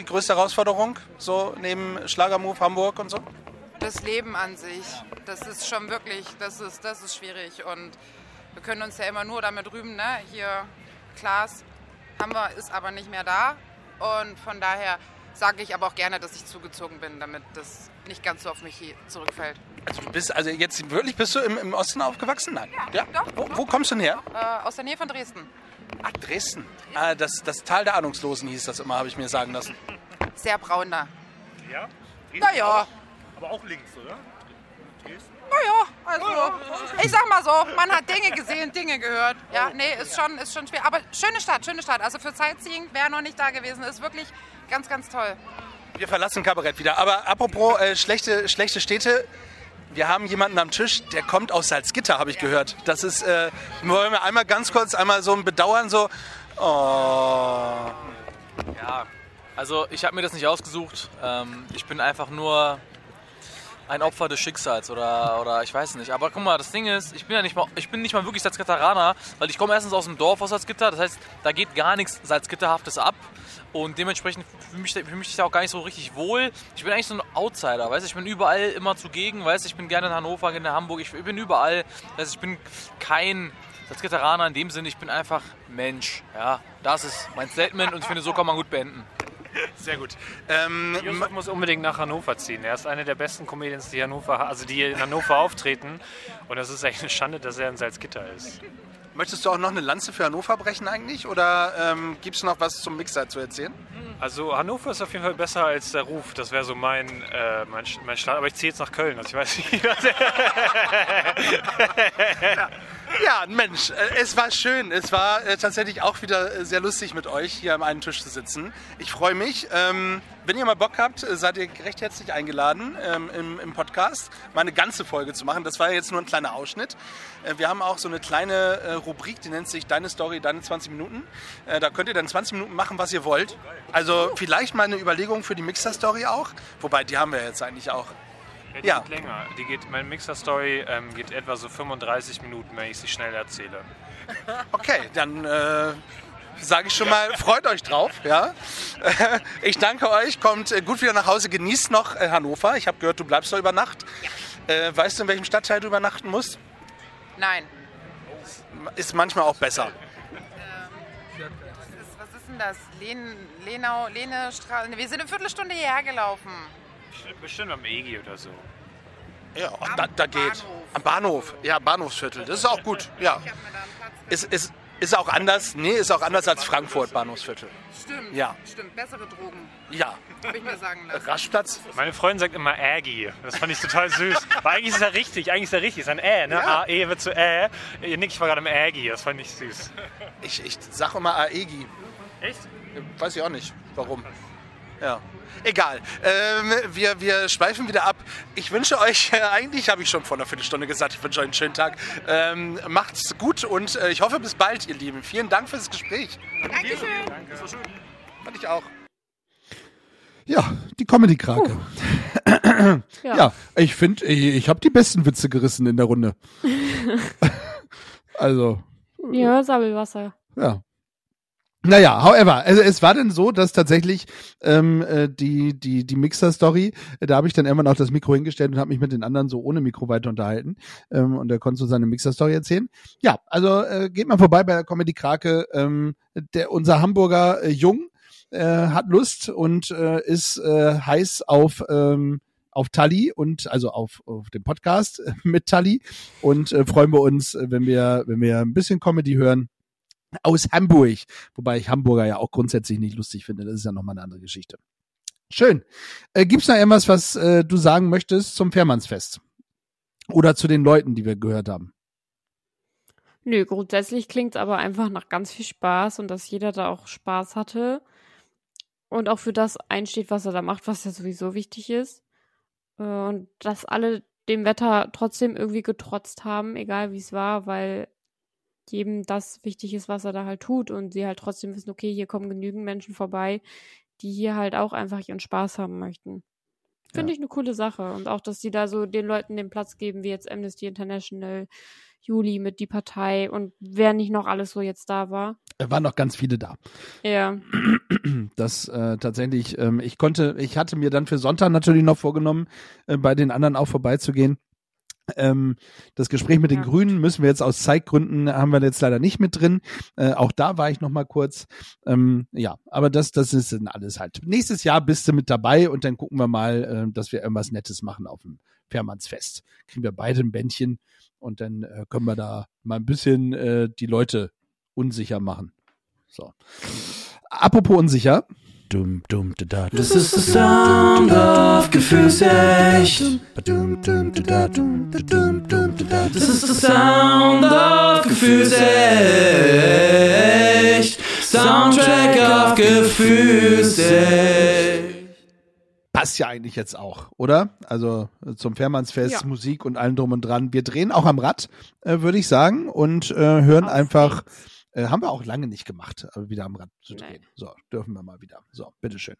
die größte Herausforderung? So neben Schlagermove Hamburg und so? Das Leben an sich, das ist schon wirklich, das ist, das ist schwierig. Und wir können uns ja immer nur damit rühmen, ne? Hier, Klaas haben wir, ist aber nicht mehr da. Und von daher sage ich aber auch gerne, dass ich zugezogen bin, damit das nicht ganz so auf mich zurückfällt. Also du bist, also jetzt wirklich, bist du im, im Osten aufgewachsen? Nein. Ja, Wo, wo kommst du denn her? Äh, aus der Nähe von Dresden. Ach, Dresden. Ah, das, das Tal der Ahnungslosen hieß das immer, habe ich mir sagen lassen. Sehr braun da. Ja? Naja. Aber auch links, oder? Naja, also ich sag mal so, man hat Dinge gesehen, Dinge gehört. Ja, nee, ist schon, ist schon schwer. Aber schöne Stadt, schöne Stadt. Also für Sightseeing, wer noch nicht da gewesen ist, wirklich ganz, ganz toll. Wir verlassen Kabarett wieder. Aber apropos äh, schlechte, schlechte Städte. Wir haben jemanden am Tisch, der kommt aus Salzgitter, habe ich gehört. Das ist, äh, wollen wir einmal ganz kurz einmal so ein Bedauern, so, oh. Ja, also ich habe mir das nicht ausgesucht. Ähm, ich bin einfach nur ein Opfer des Schicksals oder, oder ich weiß nicht. Aber guck mal, das Ding ist, ich bin ja nicht mal, ich bin nicht mal wirklich Salzgitteraner, weil ich komme erstens aus dem Dorf aus Salzgitter. Das heißt, da geht gar nichts Salzgitterhaftes ab. Und dementsprechend fühle ich, fühl mich da auch gar nicht so richtig wohl. Ich bin eigentlich so ein Outsider, weißt du? Ich bin überall immer zugegen, weißt du? Ich bin gerne in Hannover, gerne in Hamburg, ich bin überall. Das heißt, ich bin kein Salzgitteraner in dem Sinne, ich bin einfach Mensch. Ja, das ist mein Statement und ich finde, so kann man gut beenden. Sehr gut. Ähm, Josef muss unbedingt nach Hannover ziehen. Er ist einer der besten Comedians, die, Hannover, also die in Hannover auftreten. Und es ist echt eine Schande, dass er in Salzgitter ist. Möchtest du auch noch eine Lanze für Hannover brechen eigentlich? Oder ähm, gibt es noch was zum Mixer zu erzählen? Also Hannover ist auf jeden Fall besser als der Ruf. Das wäre so mein, äh, mein, mein Start. Aber ich ziehe jetzt nach Köln. Also ich weiß nicht. Ja, Mensch, äh, es war schön. Es war äh, tatsächlich auch wieder äh, sehr lustig mit euch hier am einen Tisch zu sitzen. Ich freue mich. Ähm, wenn ihr mal Bock habt, seid ihr recht herzlich eingeladen, ähm, im, Podcast mal eine ganze Folge zu machen. Das war ja jetzt nur ein kleiner Ausschnitt. Wir haben auch so eine kleine Rubrik, die nennt sich Deine Story, deine 20 Minuten. Da könnt ihr dann 20 Minuten machen, was ihr wollt. Also vielleicht mal eine Überlegung für die Mixer-Story auch. Wobei, die haben wir jetzt eigentlich auch. Ja, die Ja. geht länger. Die geht, meine Mixer-Story ähm, geht etwa so 35 Minuten, wenn ich sie schnell erzähle. Okay, dann äh, sage ich schon mal, freut euch drauf. Ja? Ich danke euch, kommt äh, gut wieder nach Hause, genießt noch äh, Hannover. Ich habe gehört, du bleibst da über Nacht. Äh, weißt du, in welchem Stadtteil du übernachten musst? Nein. Ist manchmal auch besser. Das ist, was ist denn das? Len, Lenau, Lene Straße. Wir sind eine Viertelstunde hierher gelaufen. Bestimmt am EGI oder so. Ja, da, da geht. Am Bahnhof. Ja, Bahnhofsviertel. Das ist auch gut. Ja. Ist, ist, ist auch anders. Nee, ist auch anders als Frankfurt, Bahnhofsviertel. Stimmt. Ja. Stimmt. Bessere Drogen. Ja. Hab ich mir sagen lassen. Raschplatz. Meine Freundin sagt immer Aggie. Das fand ich total süß. Weil eigentlich ist er richtig. Eigentlich ist er richtig. Ist ein Ä, ne? Ja. A-E wird zu Ä. Ihr Nick, ich war gerade im Aggie. Das fand ich süß. Ich, ich sag immer Aegi. Echt? Weiß ich auch nicht, warum. Ja. Egal. Ähm, wir, wir schweifen wieder ab. Ich wünsche euch, äh, eigentlich habe ich schon vor einer Viertelstunde gesagt, ich wünsche euch einen schönen Tag. Ähm, macht's gut und äh, ich hoffe bis bald, ihr Lieben. Vielen Dank fürs Gespräch. Dankeschön. Danke. Das war schön. Fand ich auch. Ja, die Comedy-Krake. Ja. ja. ich finde, ich, ich habe die besten Witze gerissen in der Runde. also, Ja, Sabbelwasser. ja. Naja, however, also es war dann so, dass tatsächlich ähm, äh, die die die Mixer-Story, äh, da habe ich dann irgendwann auch das Mikro hingestellt und habe mich mit den anderen so ohne Mikro weiter unterhalten ähm, und er konnte so seine Mixer-Story erzählen. Ja, also äh, geht mal vorbei bei der Comedy Krake. Ähm, der unser Hamburger äh, Jung äh, hat Lust und äh, ist äh, heiß auf ähm, auf Tali und also auf, auf dem Podcast mit Tali und äh, freuen wir uns, äh, wenn wir wenn wir ein bisschen Comedy hören aus Hamburg, wobei ich Hamburger ja auch grundsätzlich nicht lustig finde. Das ist ja nochmal eine andere Geschichte. Schön. Äh, gibt's noch irgendwas, was äh, du sagen möchtest zum Fährmannsfest? Oder zu den Leuten, die wir gehört haben? Nö, grundsätzlich klingt's aber einfach nach ganz viel Spaß und dass jeder da auch Spaß hatte und auch für das einsteht, was er da macht, was ja sowieso wichtig ist. Äh, Und dass alle dem Wetter trotzdem irgendwie getrotzt haben, egal wie es war, weil jedem das wichtig ist, was er da halt tut und sie halt trotzdem wissen, okay, hier kommen genügend Menschen vorbei, die hier halt auch einfach ihren Spaß haben möchten. Finde Ja. ich eine coole Sache. Und auch, dass die da so den Leuten den Platz geben, wie jetzt Amnesty International, Juli mit die Partei und wer nicht noch alles so jetzt da war. Da waren noch ganz viele da. Ja. Das äh, tatsächlich, ähm, ich konnte, ich hatte mir dann für Sonntag natürlich noch vorgenommen, äh, bei den anderen auch vorbeizugehen. Ähm, das Gespräch mit den Grünen müssen wir jetzt aus Zeitgründen haben wir jetzt leider nicht mit drin. Äh, auch da war ich noch mal kurz. Ähm, ja, aber das, das ist dann alles halt. Nächstes Jahr bist du mit dabei und dann gucken wir mal, äh, dass wir irgendwas Nettes machen auf dem Fährmannsfest. Kriegen wir beide ein Bändchen und dann äh, können wir da mal ein bisschen äh, die Leute unsicher machen. So. Apropos unsicher. Dum, dum, da, da, Das ist der Sound of Gefühlsecht. Das ist der Sound of Gefühlsecht. Soundtrack of Gefühlsecht. Passt ja eigentlich jetzt auch, oder? Also äh, zum Fährmannsfest, Ja. Musik und allem drum und dran. Wir drehen auch am Rad, äh, würde ich sagen, und äh, hören einfach. Äh, haben wir auch lange nicht gemacht, äh, wieder am Rad zu drehen. So, dürfen wir mal wieder. So, bitteschön.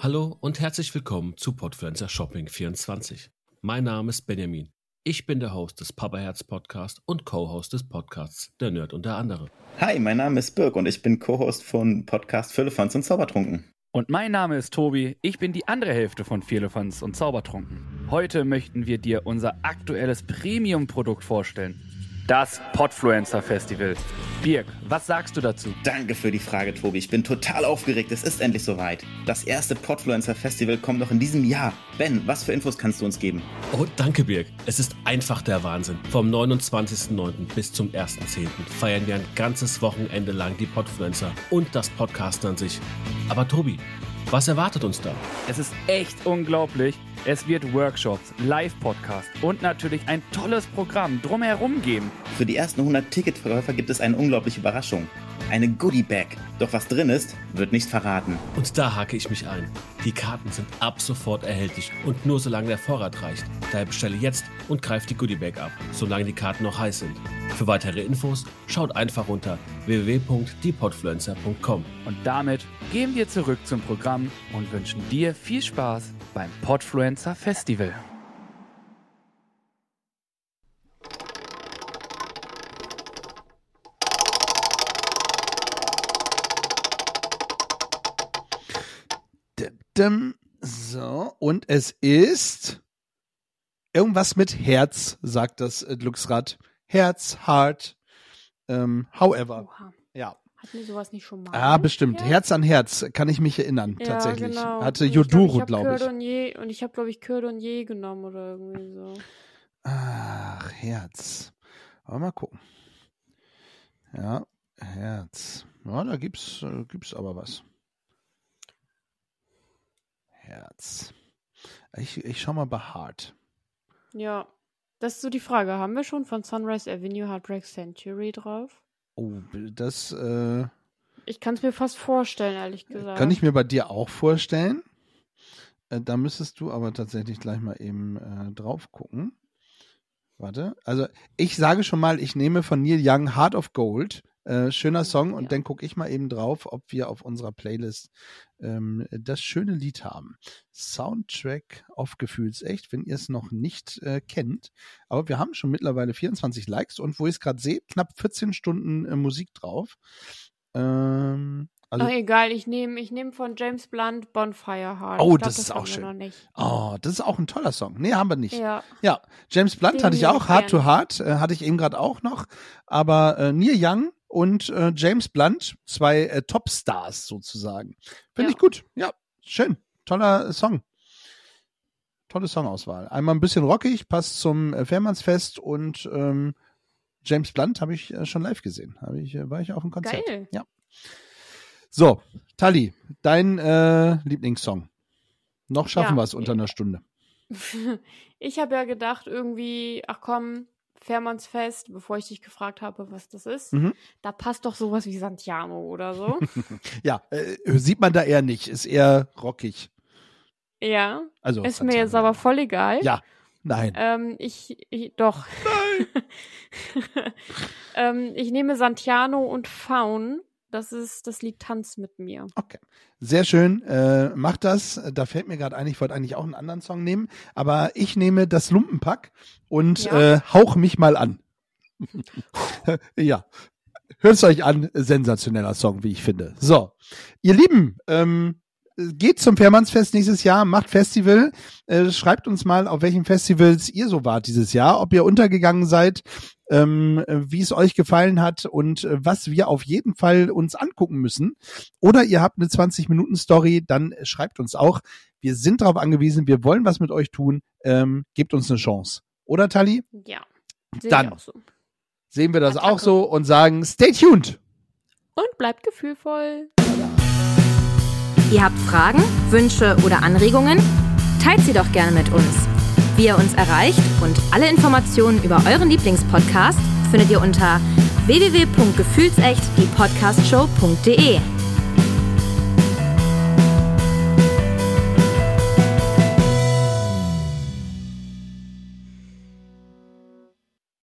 Hallo und herzlich willkommen zu Podfluencer Shopping 24. Mein Name ist Benjamin. Ich bin der Host des Papa Herz Podcast und Co-Host des Podcasts Der Nerd und der andere. Hi, mein Name ist Birk und ich bin Co-Host von Podcast Füllefanz und Zaubertrunken. Und mein Name ist Tobi, ich bin die andere Hälfte von Vierlefanz und Zaubertrunken. Heute möchten wir dir unser aktuelles Premium-Produkt vorstellen. Das Podfluencer Festival. Birk, was sagst du dazu? Danke für die Frage, Tobi. Ich bin total aufgeregt. Es ist endlich soweit. Das erste Podfluencer Festival kommt noch in diesem Jahr. Ben, was für Infos kannst du uns geben? Oh, danke Birg. Es ist einfach der Wahnsinn. Vom 29.09. bis zum 1.10. feiern wir ein ganzes Wochenende lang die Podfluencer und das Podcasten an sich. Aber Tobi, was erwartet uns da? Es ist echt unglaublich. Es wird Workshops, Live-Podcast und natürlich ein tolles Programm drumherum geben. Für die ersten 100 Ticketverkäufer gibt es eine unglaubliche Überraschung. Eine Goodie-Bag. Doch was drin ist, wird nicht verraten. Und da hake ich mich ein. Die Karten sind ab sofort erhältlich und nur solange der Vorrat reicht. Daher bestelle jetzt und greift die Goodiebag ab, solange die Karten noch heiß sind. Für weitere Infos schaut einfach unter www.diepodfluencer.com. Und damit gehen wir zurück zum Programm und wünschen dir viel Spaß beim Podfluencer Festival. So, und es ist irgendwas mit Herz, sagt das äh, Glücksrad. Herz, Heart, ähm, however. Ja. Hatten wir sowas nicht schon mal? Ah, bestimmt. Herz an Herz, kann ich mich erinnern, Ja, tatsächlich. genau. Hatte ich glaub, Joduro, glaube ich. Cordonier- Und ich habe, glaube ich, Cordonier genommen oder irgendwie so. Ach, Herz. Aber mal gucken. Ja, Herz. Ja, da gibt's, äh, gibt's aber was. Herz. Ich, ich schau mal bei Heart. Ja. Das ist so die Frage. Haben wir schon von Sunrise Avenue Heartbreak Century drauf? Oh, das, äh, Ich kann es mir fast vorstellen, ehrlich gesagt. Kann ich mir bei dir auch vorstellen. Äh, da müsstest du aber tatsächlich gleich mal eben äh, drauf gucken. Warte. Also ich sage schon mal, ich nehme von Neil Young Heart of Gold. Äh, schöner Song und dann gucke ich mal eben drauf, ob wir auf unserer Playlist ähm, das schöne Lied haben. Soundtrack of Gefühlsecht, wenn ihr es noch nicht äh, kennt. Aber wir haben schon mittlerweile 24 Likes und wo ich es gerade sehe, knapp 14 Stunden äh, Musik drauf. Ähm, also, Ach, egal, ich nehme ich nehm von James Blunt Bonfire Heart. Oh, glaub, das ist auch schön. Noch nicht. Oh, das ist auch ein toller Song. Nee, haben wir nicht. Ja. Ja, James Blunt Den hatte ich auch, Heart to. Heart, äh, hatte ich eben gerade auch noch. Aber äh, Neil Young und äh, James Blunt, zwei äh, Topstars sozusagen. Finde ich gut. Ja, schön. Toller äh, Song. Tolle Songauswahl. Einmal ein bisschen rockig, passt zum äh, Fährmannsfest und ähm, James Blunt habe ich äh, schon live gesehen. Hab ich, äh, war ich auf dem Konzert. Geil. Ja. So, Tali, dein äh, Lieblingssong. Noch schaffen Ja. wir es unter einer Stunde. ich habe ja gedacht, irgendwie, ach komm, Fährmannsfest, bevor ich dich gefragt habe, was das ist. Mhm. Da passt doch sowas wie Santiano oder so. ja, äh, sieht man da eher nicht. Ist eher rockig. ja. Also, Ist mir jetzt aber voll egal. Ja, nein. Ähm, ich, ich, doch. ähm, ich nehme Santiano und Faun. Das ist das Lied Tanz mit mir. Okay. Sehr schön, äh, macht das. Da fällt mir gerade ein, ich wollte eigentlich auch einen anderen Song nehmen, aber ich nehme das Lumpenpack und Ja. äh, hauch mich mal an. ja, hört es euch an, sensationeller Song, wie ich finde. So, ihr Lieben, ähm, geht zum Fährmannsfest nächstes Jahr, macht Festival, äh, schreibt uns mal, auf welchen Festivals ihr so wart dieses Jahr, ob ihr untergegangen seid, ähm, äh, wie es euch gefallen hat und äh, was wir auf jeden Fall uns angucken müssen. Oder ihr habt eine 20-Minuten-Story, dann schreibt uns auch. Wir sind darauf angewiesen, wir wollen was mit euch tun. Ähm, gebt uns eine Chance. Oder, Tali? Ja. Dann. so. Sehen wir das auch so und sagen, stay tuned! Und bleibt gefühlvoll. Ihr habt Fragen, Wünsche oder Anregungen? Teilt sie doch gerne mit uns. Wie ihr uns erreicht und alle Informationen über euren Lieblingspodcast findet ihr unter www.gefühlsecht die Podcastshow.de.